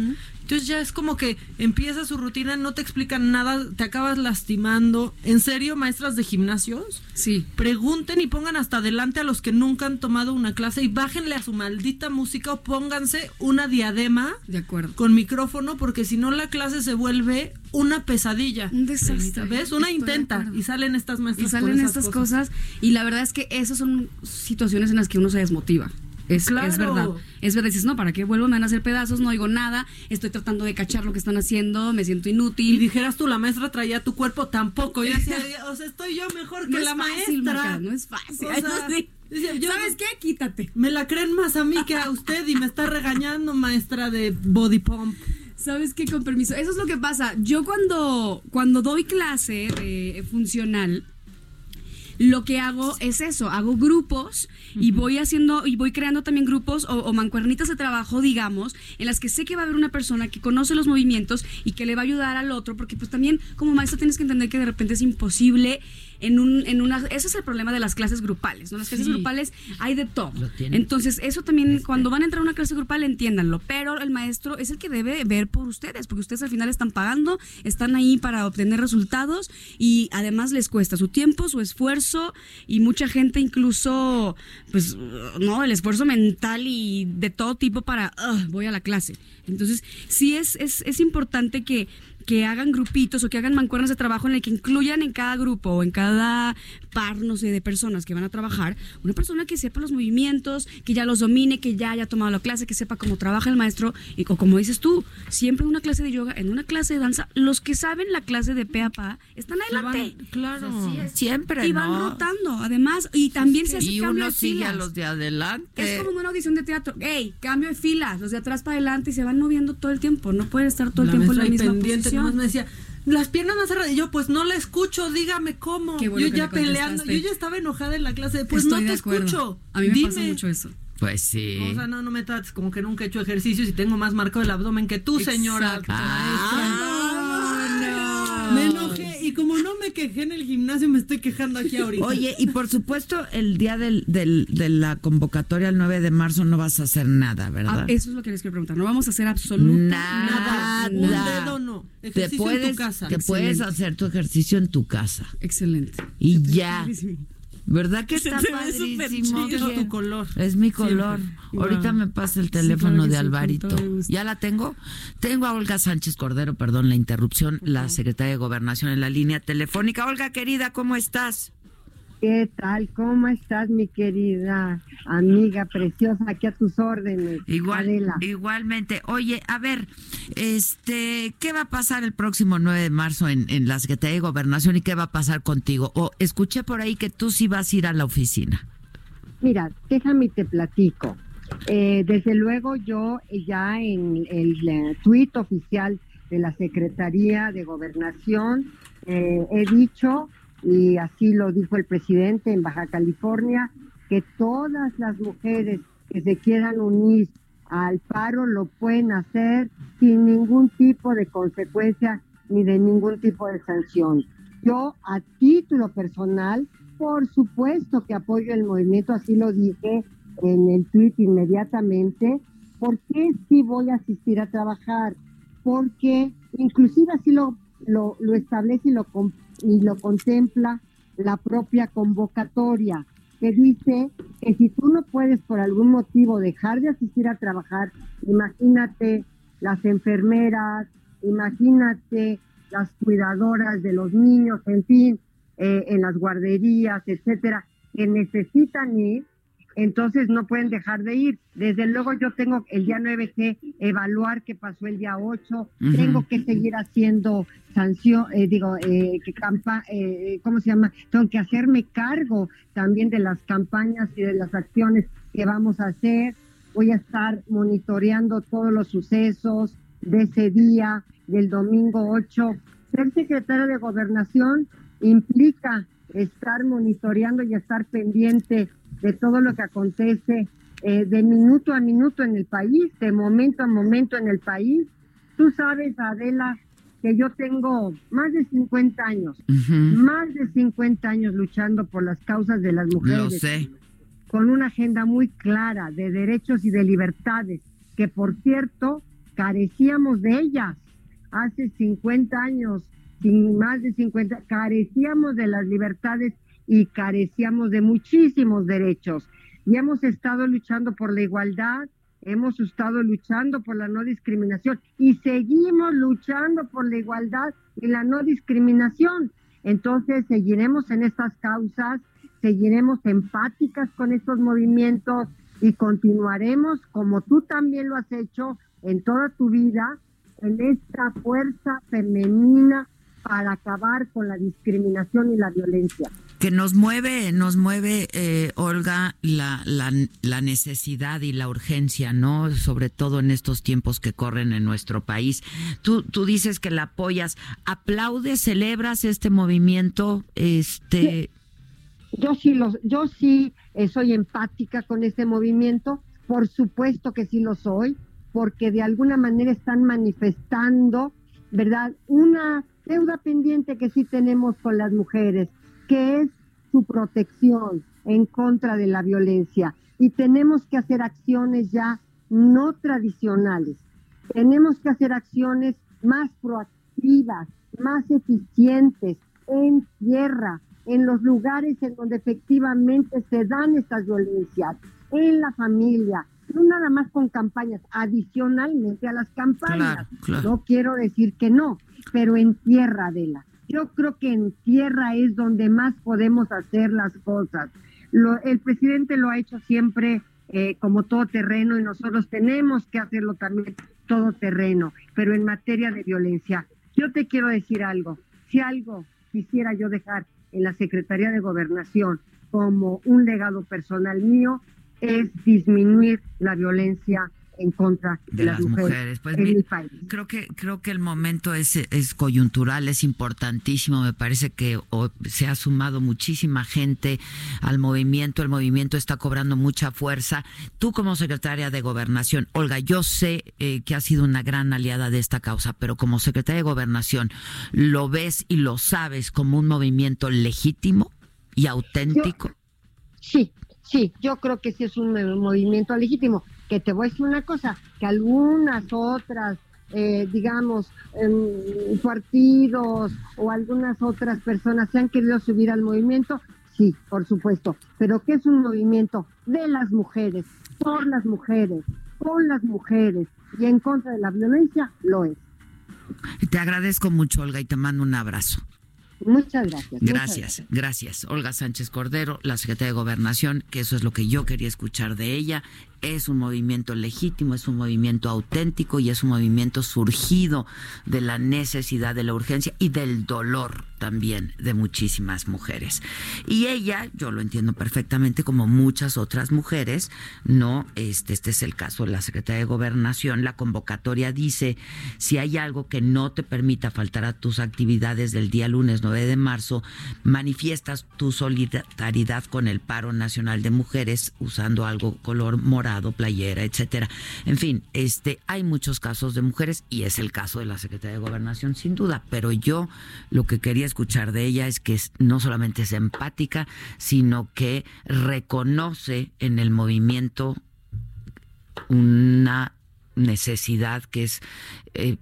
entonces ya es como que empieza su rutina no te explican nada te acabas lastimando en serio maestras de gimnasios Sí. pregunten y pongan hasta adelante a los que nunca han tomado una clase y bájenle a su maldita música o pónganse una diadema De acuerdo. con micrófono porque si no la clase se vuelve una pesadilla. Un desastre. ¿Ves? Una Estoy intenta y salen estas maestras Y salen estas cosas. y la verdad es que esas son situaciones en las que uno se desmotiva. Es, Claro. es verdad. Es verdad. Dices, no, ¿para qué vuelvo? Me van a hacer pedazos, no oigo nada, estoy tratando de cachar lo que están haciendo, me siento Y inútil. dijeras tú, la maestra traía tu cuerpo tampoco. Y decía, o sea, estoy yo mejor que no la fácil, maestra. No es fácil. O sea, sí. yo- ¿Sabes qué? Quítate. Me la creen más a mí que a usted y me está regañando, maestra de body pump. ¿Sabes qué? Con permiso. Eso es lo que pasa. Yo cuando, cuando doy clase de funcional, lo que hago es eso, hago grupos y voy haciendo y voy creando también grupos o, o mancuernitas de trabajo, digamos, en las que sé que va a haber una persona que conoce los movimientos y que le va a ayudar al otro, porque pues también como maestro tienes que entender que de repente es imposible en un, en una, ese es el problema de las clases grupales, ¿no? Las clases grupales hay de todo. Entonces, eso también, cuando van a entrar a una clase grupal, entiéndanlo, pero el maestro es el que debe ver por ustedes, porque ustedes al final están pagando, están ahí para obtener resultados y además les cuesta su tiempo, su esfuerzo y mucha gente incluso, pues, no, el esfuerzo mental y de todo tipo para, voy a la clase. Entonces, sí es, es, es importante que que hagan grupitos o que hagan mancuernas de trabajo en el que incluyan en cada grupo o en cada par, no sé, de personas que van a trabajar, una persona que sepa los movimientos, que ya los domine, que ya haya tomado la clase, que sepa cómo trabaja el maestro y como dices tú, siempre en una clase de yoga, en una clase de danza, los que saben la clase de pe a pa están adelante. claro. siempre, Y van rotando, además, y también se hace y cambio uno de sigue filas. a los de adelante. Es como una audición de teatro. ¡Ey! Cambio de filas. Los de atrás para adelante y se van moviendo todo el tiempo. No pueden estar todo el La tiempo en la misma posición. Nomás me decía, las piernas más cerradas. Y yo, pues no la escucho, dígame cómo. Qué bueno yo que ya le peleando. Yo ya estaba enojada en la clase. de, Pues Estoy no te escucho. A mí me Dime. pasa mucho eso. Pues sí. O sea, no, no me trates como que nunca he hecho ejercicios y tengo más marcado el abdomen que tú, señora. Exacto. Maestra. Y como no me quejé en el gimnasio, me estoy quejando aquí ahorita. Oye, y por supuesto, el día del, del- de la convocatoria, el 9 de marzo, no vas a hacer nada, ¿verdad? Ah, eso es lo que les quiero preguntar. No vamos a hacer absolutamente Nada. nada. Un dedo no. te puedes, en tu casa. te puedes hacer tu ejercicio en tu casa. Excelente. Y ya. ¿Verdad que está te padrísimo? Es tu color. Es mi Siempre. color. Ahorita Wow. me pasa el Sí, teléfono claro de Alvarito. ¿Ya la tengo? Tengo a Olga Sánchez Cordero, perdón la interrupción, la secretaria de Gobernación en la línea telefónica. Olga, querida, ¿cómo estás? ¿Qué tal? ¿Cómo estás, mi querida amiga preciosa? Aquí a tus órdenes. Igual, Adela. igualmente. Oye, a ver, este, ¿qué va a pasar el próximo 9 de marzo en, en la Secretaría de Gobernación y qué va a pasar contigo? O escuché por ahí que tú sí vas a ir a la oficina. Mira, déjame y te platico. Eh, desde luego yo eh, ya en el tuit oficial de la Secretaría de Gobernación eh, he dicho, y así lo dijo el presidente en Baja California, que todas las mujeres que se quieran unir al paro lo pueden hacer sin ningún tipo de consecuencia ni de ningún tipo de sanción. Yo a título personal, por supuesto que apoyo el movimiento, así lo dije en el tweet inmediatamente. ¿Por qué sí voy a asistir a trabajar? Porque inclusive así lo, lo, establece y lo, com- y lo contempla la propia convocatoria, que dice que si tú no puedes por algún motivo dejar de asistir a trabajar, imagínate las enfermeras, imagínate las cuidadoras de los niños, en fin, eh, en las guarderías, etcétera, que necesitan ir, entonces no pueden dejar de ir. Desde luego yo tengo el día 9 que evaluar qué pasó el día 8, Ujú. tengo que seguir haciendo sanción, eh, digo, eh, que campa eh, ¿cómo se llama? Tengo que hacerme cargo también de las campañas y de las acciones que vamos a hacer. Voy a estar monitoreando todos los sucesos de ese día, del domingo 8. Ser secretario de gobernación implica estar monitoreando y estar pendiente de todo lo que acontece eh, de minuto a minuto en el país, de momento a momento en el país. Tú sabes, Adela, que yo tengo más de 50 años, más de 50 años luchando por las causas de las mujeres Lo sé. con una agenda muy clara de derechos y de libertades, que por cierto carecíamos de ellas hace 50 años, sin más de 50, carecíamos de las libertades y carecíamos de muchísimos derechos. Y hemos estado luchando por la igualdad, hemos estado luchando por la no discriminación y seguimos luchando por la igualdad y la no discriminación. Entonces seguiremos en estas causas, seguiremos empáticas con estos movimientos y continuaremos, como tú también lo has hecho en toda tu vida, en esta fuerza femenina para acabar con la discriminación y la violencia. Que nos mueve, nos mueve, eh, Olga, la, la, la necesidad y la urgencia, ¿no? Sobre todo en estos tiempos que corren en nuestro país. Tú, tú dices que la apoyas, aplaudes, celebras este movimiento, este. Yo sí, los, yo sí eh, soy empática con este movimiento, por supuesto que sí lo soy, porque de alguna manera están manifestando, ¿verdad? Una deuda pendiente que sí tenemos con las mujeres. Que es su protección en contra de la violencia. Y tenemos que hacer acciones ya no tradicionales. Tenemos que hacer acciones más proactivas, más eficientes, en tierra, en los lugares en donde efectivamente se dan estas violencias, en la familia, no nada más con campañas, adicionalmente a las campañas. No quiero decir que no, pero en tierra, Adela. Yo creo que en tierra es donde más podemos hacer las cosas. el presidente lo ha hecho siempre eh, como todo terreno y nosotros tenemos que hacerlo también todo terreno, pero en materia de violencia. Yo te quiero decir algo, si algo quisiera yo dejar en la Secretaría de Gobernación como un legado personal mío, es disminuir la violencia en contra de, las, mujeres, pues, en país. Creo que creo que el momento es, es coyuntural, es importantísimo. Me parece que se ha sumado muchísima gente al movimiento. El movimiento está cobrando mucha fuerza. Tú como secretaria de Gobernación, Olga, yo sé eh, que has sido una gran aliada de esta causa, pero como secretaria de Gobernación, ¿lo ves y lo sabes como un movimiento legítimo y auténtico? sí, sí, yo creo que sí es un movimiento legítimo que te voy a decir una cosa, que algunas otras, eh, digamos, em, partidos o algunas otras personas se han querido subir al movimiento, sí, por supuesto, pero que es un movimiento de las mujeres, por las mujeres, con las mujeres y en contra de la violencia, lo es. Te agradezco mucho, Olga, y te mando un abrazo. Muchas gracias. Gracias, gracias. Olga Sánchez Cordero, la secretaria de Gobernación, que eso es lo que yo quería escuchar de ella es un movimiento legítimo, es un movimiento auténtico y es un movimiento surgido de la necesidad, de la urgencia y del dolor también de muchísimas mujeres. Y ella, yo lo entiendo perfectamente, como muchas otras mujeres, no, este, este es el caso de la Secretaría de Gobernación, la convocatoria dice, si hay algo que no te permita faltar a tus actividades del día lunes 9 de marzo, manifiestas tu solidaridad con el paro nacional de mujeres usando algo color morado playera, etcétera. En fin, este hay muchos casos de mujeres y es el caso de la Secretaría de Gobernación sin duda, pero yo lo que quería escuchar de ella es que no solamente es empática, sino que reconoce en el movimiento una necesidad que es eh,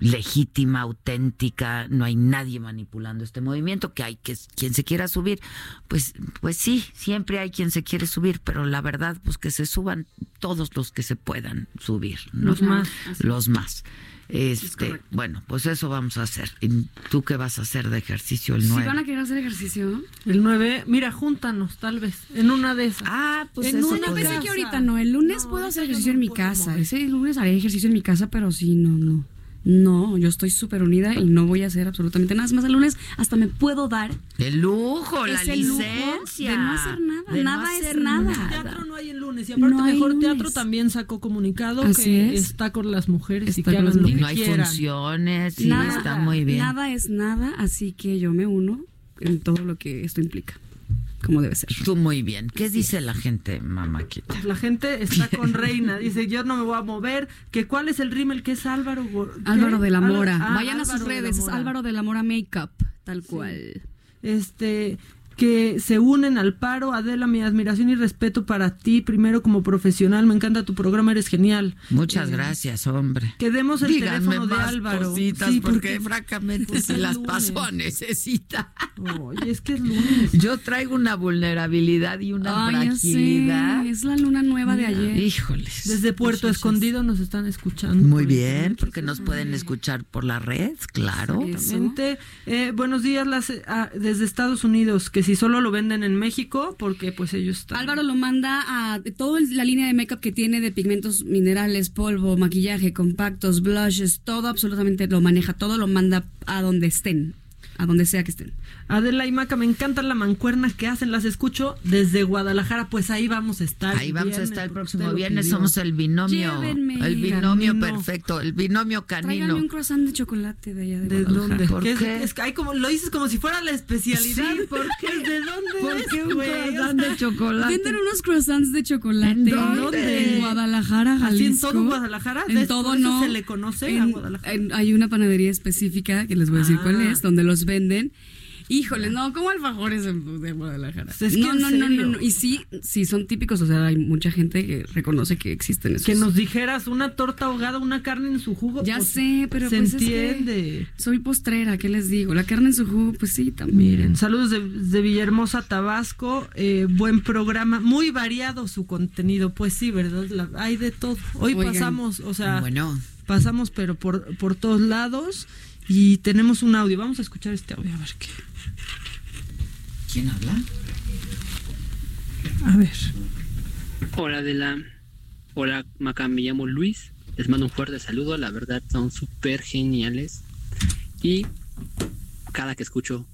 legítima, auténtica, no hay nadie manipulando este movimiento, que hay que quien se quiera subir, pues pues sí, siempre hay quien se quiere subir, pero la verdad pues que se suban todos los que se puedan subir, los más, los más. Este, bueno, pues eso vamos a hacer. ¿Y tú qué vas a hacer de ejercicio el 9? ¿Sí van a querer hacer ejercicio? El 9, mira, júntanos tal vez, en una de esas. Ah, pues en una pensé que ahorita no, el lunes puedo hacer ejercicio en mi casa. Ese lunes haré ejercicio en mi casa, pero sí, no, no. No, yo estoy súper unida y no voy a hacer absolutamente nada. más el lunes hasta me puedo dar. El lujo, la licencia. de no hacer nada. nada es nada. Teatro no hay el lunes. Y aparte, mejor teatro también sacó comunicado que está con las mujeres y que hagan lo que No hay funciones. Sí, está muy bien. Nada es nada, así que yo me uno en todo lo que esto implica como debe ser. Tú muy bien. ¿Qué dice la gente, mamáquita? La gente está con Reina. Dice, yo no me voy a mover. ¿Que ¿Cuál es el rímel? que es Álvaro? Álvaro de la Mora. Ah, Vayan a sus redes. Es Álvaro de la Mora Makeup, tal cual. Este, que se unen al paro. Adela, mi admiración y respeto para ti, primero como profesional. Me encanta tu programa, eres genial. Muchas eh, gracias, hombre. Que demos el teléfono de Álvaro. sí, porque, francamente se las pasó a necesita. Oye, es que es lunes. Yo traigo una vulnerabilidad y una fragilidad. Es la luna nueva de ayer. Híjoles. Desde Puerto Escondido nos están escuchando. Muy bien, porque nos pueden escuchar por la red, claro. Exactamente. Eh, buenos días las, ah, desde Estados Unidos, que si solo lo venden en México, porque pues ellos están... Álvaro lo manda a toda la línea de makeup que tiene de pigmentos minerales, polvo, maquillaje, compactos, blushes, todo absolutamente lo maneja, todo lo manda a donde estén a donde sea que estén. Adela y Maca, me encanta la mancuerna que hacen, las escucho desde Guadalajara, pues ahí vamos a estar. Ahí vamos a estar el próximo viernes, somos el binomio, el binomio perfecto, el binomio canino. Tráigame un croissant de chocolate de allá de, ¿De dónde? ¿Por qué? Es, hay como, lo dices como si fuera la especialidad. Sí, ¿por qué? ¿De dónde ¿Por es, qué un croissant de chocolate? Venden unos croissants de chocolate. ¿En dónde? En Guadalajara, Jalisco. en todo Guadalajara? En todo no. se le conoce a Guadalajara? hay una panadería específica, que les voy a decir cuál ah. es, donde los venden Híjole, no, como alfajores de Guadalajara. Es que no, no, no, no, no. Y sí, sí son típicos, o sea, hay mucha gente que reconoce que existen esos. Que nos dijeras una torta ahogada, una carne en su jugo. Ya pues, sé, pero se pues es que entiende. soy postrera, ¿qué les digo? La carne en su jugo, pues sí, también. Miren, saludos de, de Villahermosa, Tabasco. eh, buen programa, muy variado su contenido. Pues sí, ¿verdad? La- hay de todo. Hoy Oigan. pasamos, o sea, Bueno. pasamos, pero por, por todos lados. Y tenemos un audio. Vamos a escuchar este audio, a ver qué. ¿Quién habla? A ver. Hola de la... Hola Maca, me llamo Luis. Les mando un fuerte saludo. La verdad son súper geniales. Y cada que escucho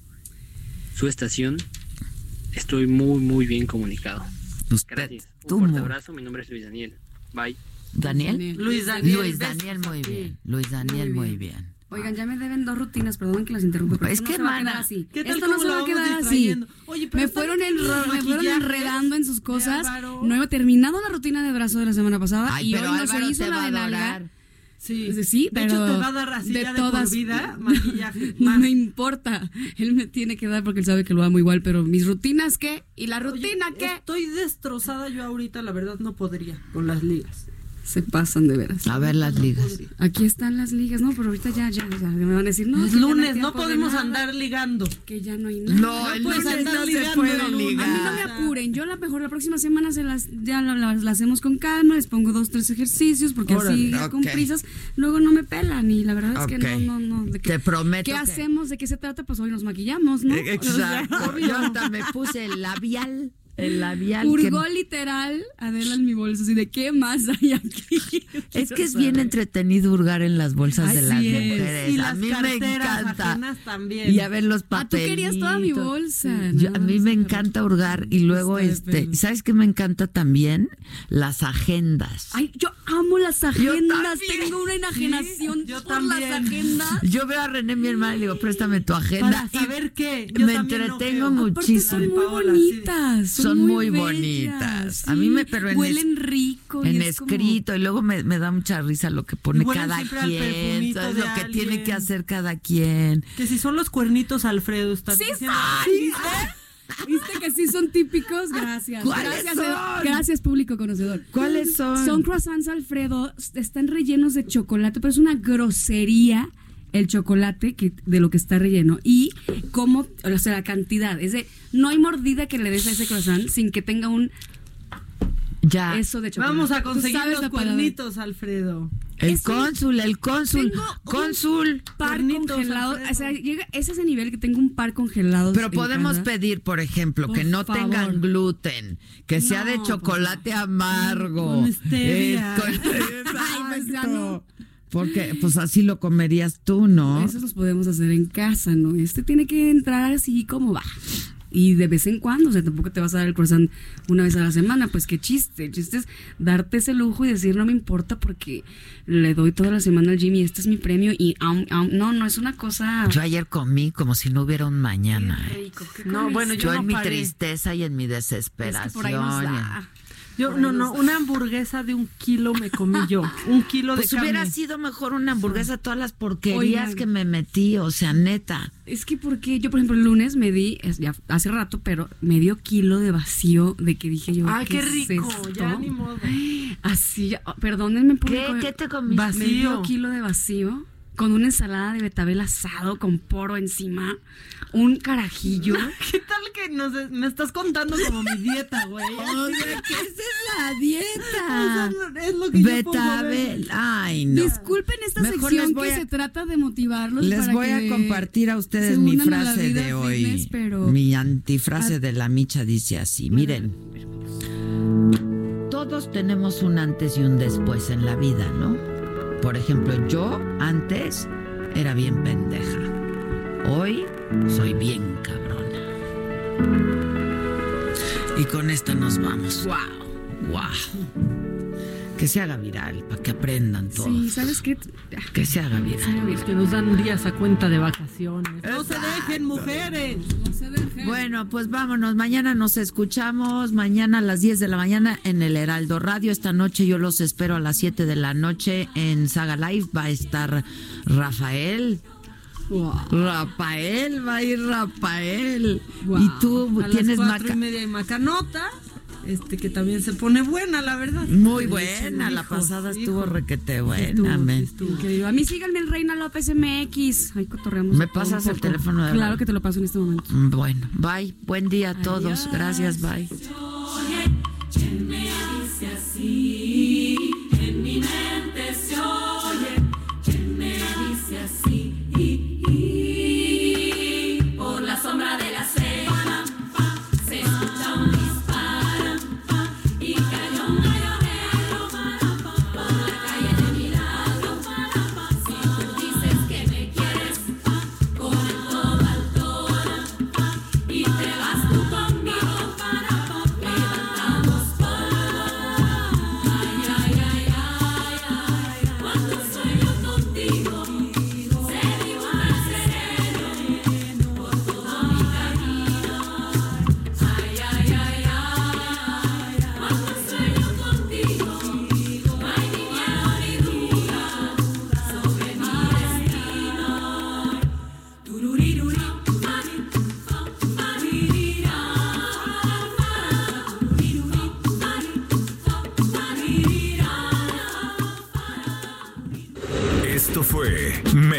su estación, estoy muy, muy bien comunicado. Gracias. Un fuerte abrazo. Mi nombre es Luis Daniel. Bye. ¿Daniel? Luis Daniel. Luis. Daniel, muy bien. Luis Daniel, muy bien. Oigan, ya me deben dos rutinas, perdón que las interrumpa. pero Es que, no mana, quedar así. ¿qué tal Esto no se va a quedar así. Oye, pero me fueron, enro- me fueron enredando en sus cosas. No he terminado la rutina de brazo de la semana pasada Ay, y hoy no se hizo la de nalga. Sí, Sí, de hecho pero te va a dar así de ya de todas- por vida maquillaje. No me importa. Él me tiene que dar porque él sabe que lo amo igual, pero mis rutinas qué? ¿Y la rutina Oye, qué? Estoy destrozada yo ahorita, la verdad no podría con las ligas. Se pasan de veras. A ver las ligas. Aquí están las ligas, no, pero ahorita ya, ya, ya me van a decir, no, es no lunes, no podemos andar ligando. Que ya no hay nada. No, el puedes lunes andar no se puede el ligar. A mí no me apuren, yo la mejor la próxima semana se las ya la, la- la hacemos con calma, les pongo dos, tres ejercicios porque así con prisas, luego no me pelan y la verdad es que no, no, no. ¿de qué, Te prometo ¿Qué que- hacemos? ¿De qué se trata? Pues hoy nos maquillamos, ¿no? Exacto. O sea, Yo hasta me puse el labial. El labial. que- Hurgó literal Adela en mi bolsa, así de qué más hay aquí. Es que es bien entretenido hurgar en las bolsas Ay, de las sí mujeres. Y a las mí me encanta. también. Y a ver los Ah, tú querías toda mi bolsa. Yo- ¿no? a mí me encanta hurgar y luego este, pelos. ¿sabes qué me encanta también? Las agendas. Ay, yo amo las agendas. Tengo una enajenación yo por las también. agendas. Yo veo a René mi hermana y le digo, "Préstame tu agenda." Para saber qué. Yo me entretengo muchísimo. Son muy sí. Son, muy bonitas. A sí. mí me pero en huelen es- rico. y en como- escrito y luego me, me da mucha risa lo que pone cada quien, ¿sabes? lo que tiene que hacer cada quien. Que si son los cuernitos Alfredo, está Sí diciendo. son. ¿Viste que sí son típicos? Gracias. ¿Cuáles Gracias, son? gracias público conocedor. ¿Cuáles son? Son croissants Alfredo, están rellenos de chocolate, pero es una grosería el chocolate que, de lo que está relleno y cómo, o sea, la cantidad. Es de, no hay mordida que le des a ese croissant sin que tenga un Ya. eso de chocolate. Vamos a conseguir los cuernitos, Alfredo. El Es cónsul, el cónsul, Tengo un cónsul. par Cuernitos, congelado. Alfredo. O sea, llega, es ese nivel que tengo un par congelado. Pero podemos casa. pedir, por ejemplo, Por que no favor. tengan gluten, que sea de chocolate amargo. Con stevia. Eh, con- Ay, pues ya no. Porque pues así lo comerías tú, ¿no? Esos los podemos hacer en casa, ¿no? Este tiene que entrar así como va. Y de vez en cuando, o sea, tampoco te vas a dar el croissant una vez a la semana, pues qué chiste. El chiste es darte ese lujo y decir no me importa porque le doy toda la semana al Jimmy y este es mi premio y aun- aun- no, no es una cosa Yo ayer comí como si no hubiera un mañana. rico. ¿Qué No, bueno, Yo, yo no en mi tristeza y en mi es desesperación. que por ahí nos da. Yo, no, no, una hamburguesa de un kilo me comí yo. Un kilo Pues de hubiera carne. sido mejor una hamburguesa todas las porquerías Oigan. que me metí, o sea, neta. Es que porque yo, por ejemplo, el lunes me di, es ya hace rato, pero medio kilo de vacío de que dije yo. Ay, qué rico, esto? ya ni modo. Así, ya- perdónenme, público. ¿Qué? ¿Qué te comiste? Vacío. Medio kilo de vacío con una ensalada de betabel asado con poro encima, un carajillo. ¿Qué tal que nos, me estás contando como mi dieta, güey? O sea, esa es la Eso dieta. es lo- es lo que yo. Betabel. Ay, no. Disculpen esta Mejor sección que a- se trata de motivarlos. Les para voy a compartir a ustedes mi frase de hoy. fitness, pero- Mi antifrase de la micha dice así, miren. Todos tenemos un antes y un después en la vida, ¿no? Por ejemplo, yo antes era bien pendeja. Hoy soy bien cabrona. Y con esta nos vamos. Wow. Wow. Que se haga viral para que aprendan todos. Sí, ¿sabes qué? Que se haga viral. Que nos dan días a cuenta de vacaciones. No se dejen, mujeres. No se dejen. Bueno, pues vámonos. Mañana nos escuchamos. Mañana a las 10 de la mañana en el Heraldo Radio. Esta noche yo los espero a las 7 de la noche en Saga Live. Va a estar Rafael. Rafael, va a ir Rafael. Y tú a tienes las maca- y media y macanota, este que también se pone buena, la verdad. Muy buena, la pasada hijo. estuvo requete Estuvo, buena. Increíble. A mí síganme en Reina López MX. Ahí cotorreamos. ¿Me pasas el teléfono de Claro la- que te lo paso en este momento. Bueno, bye. Buen día a todos. Gracias, bye.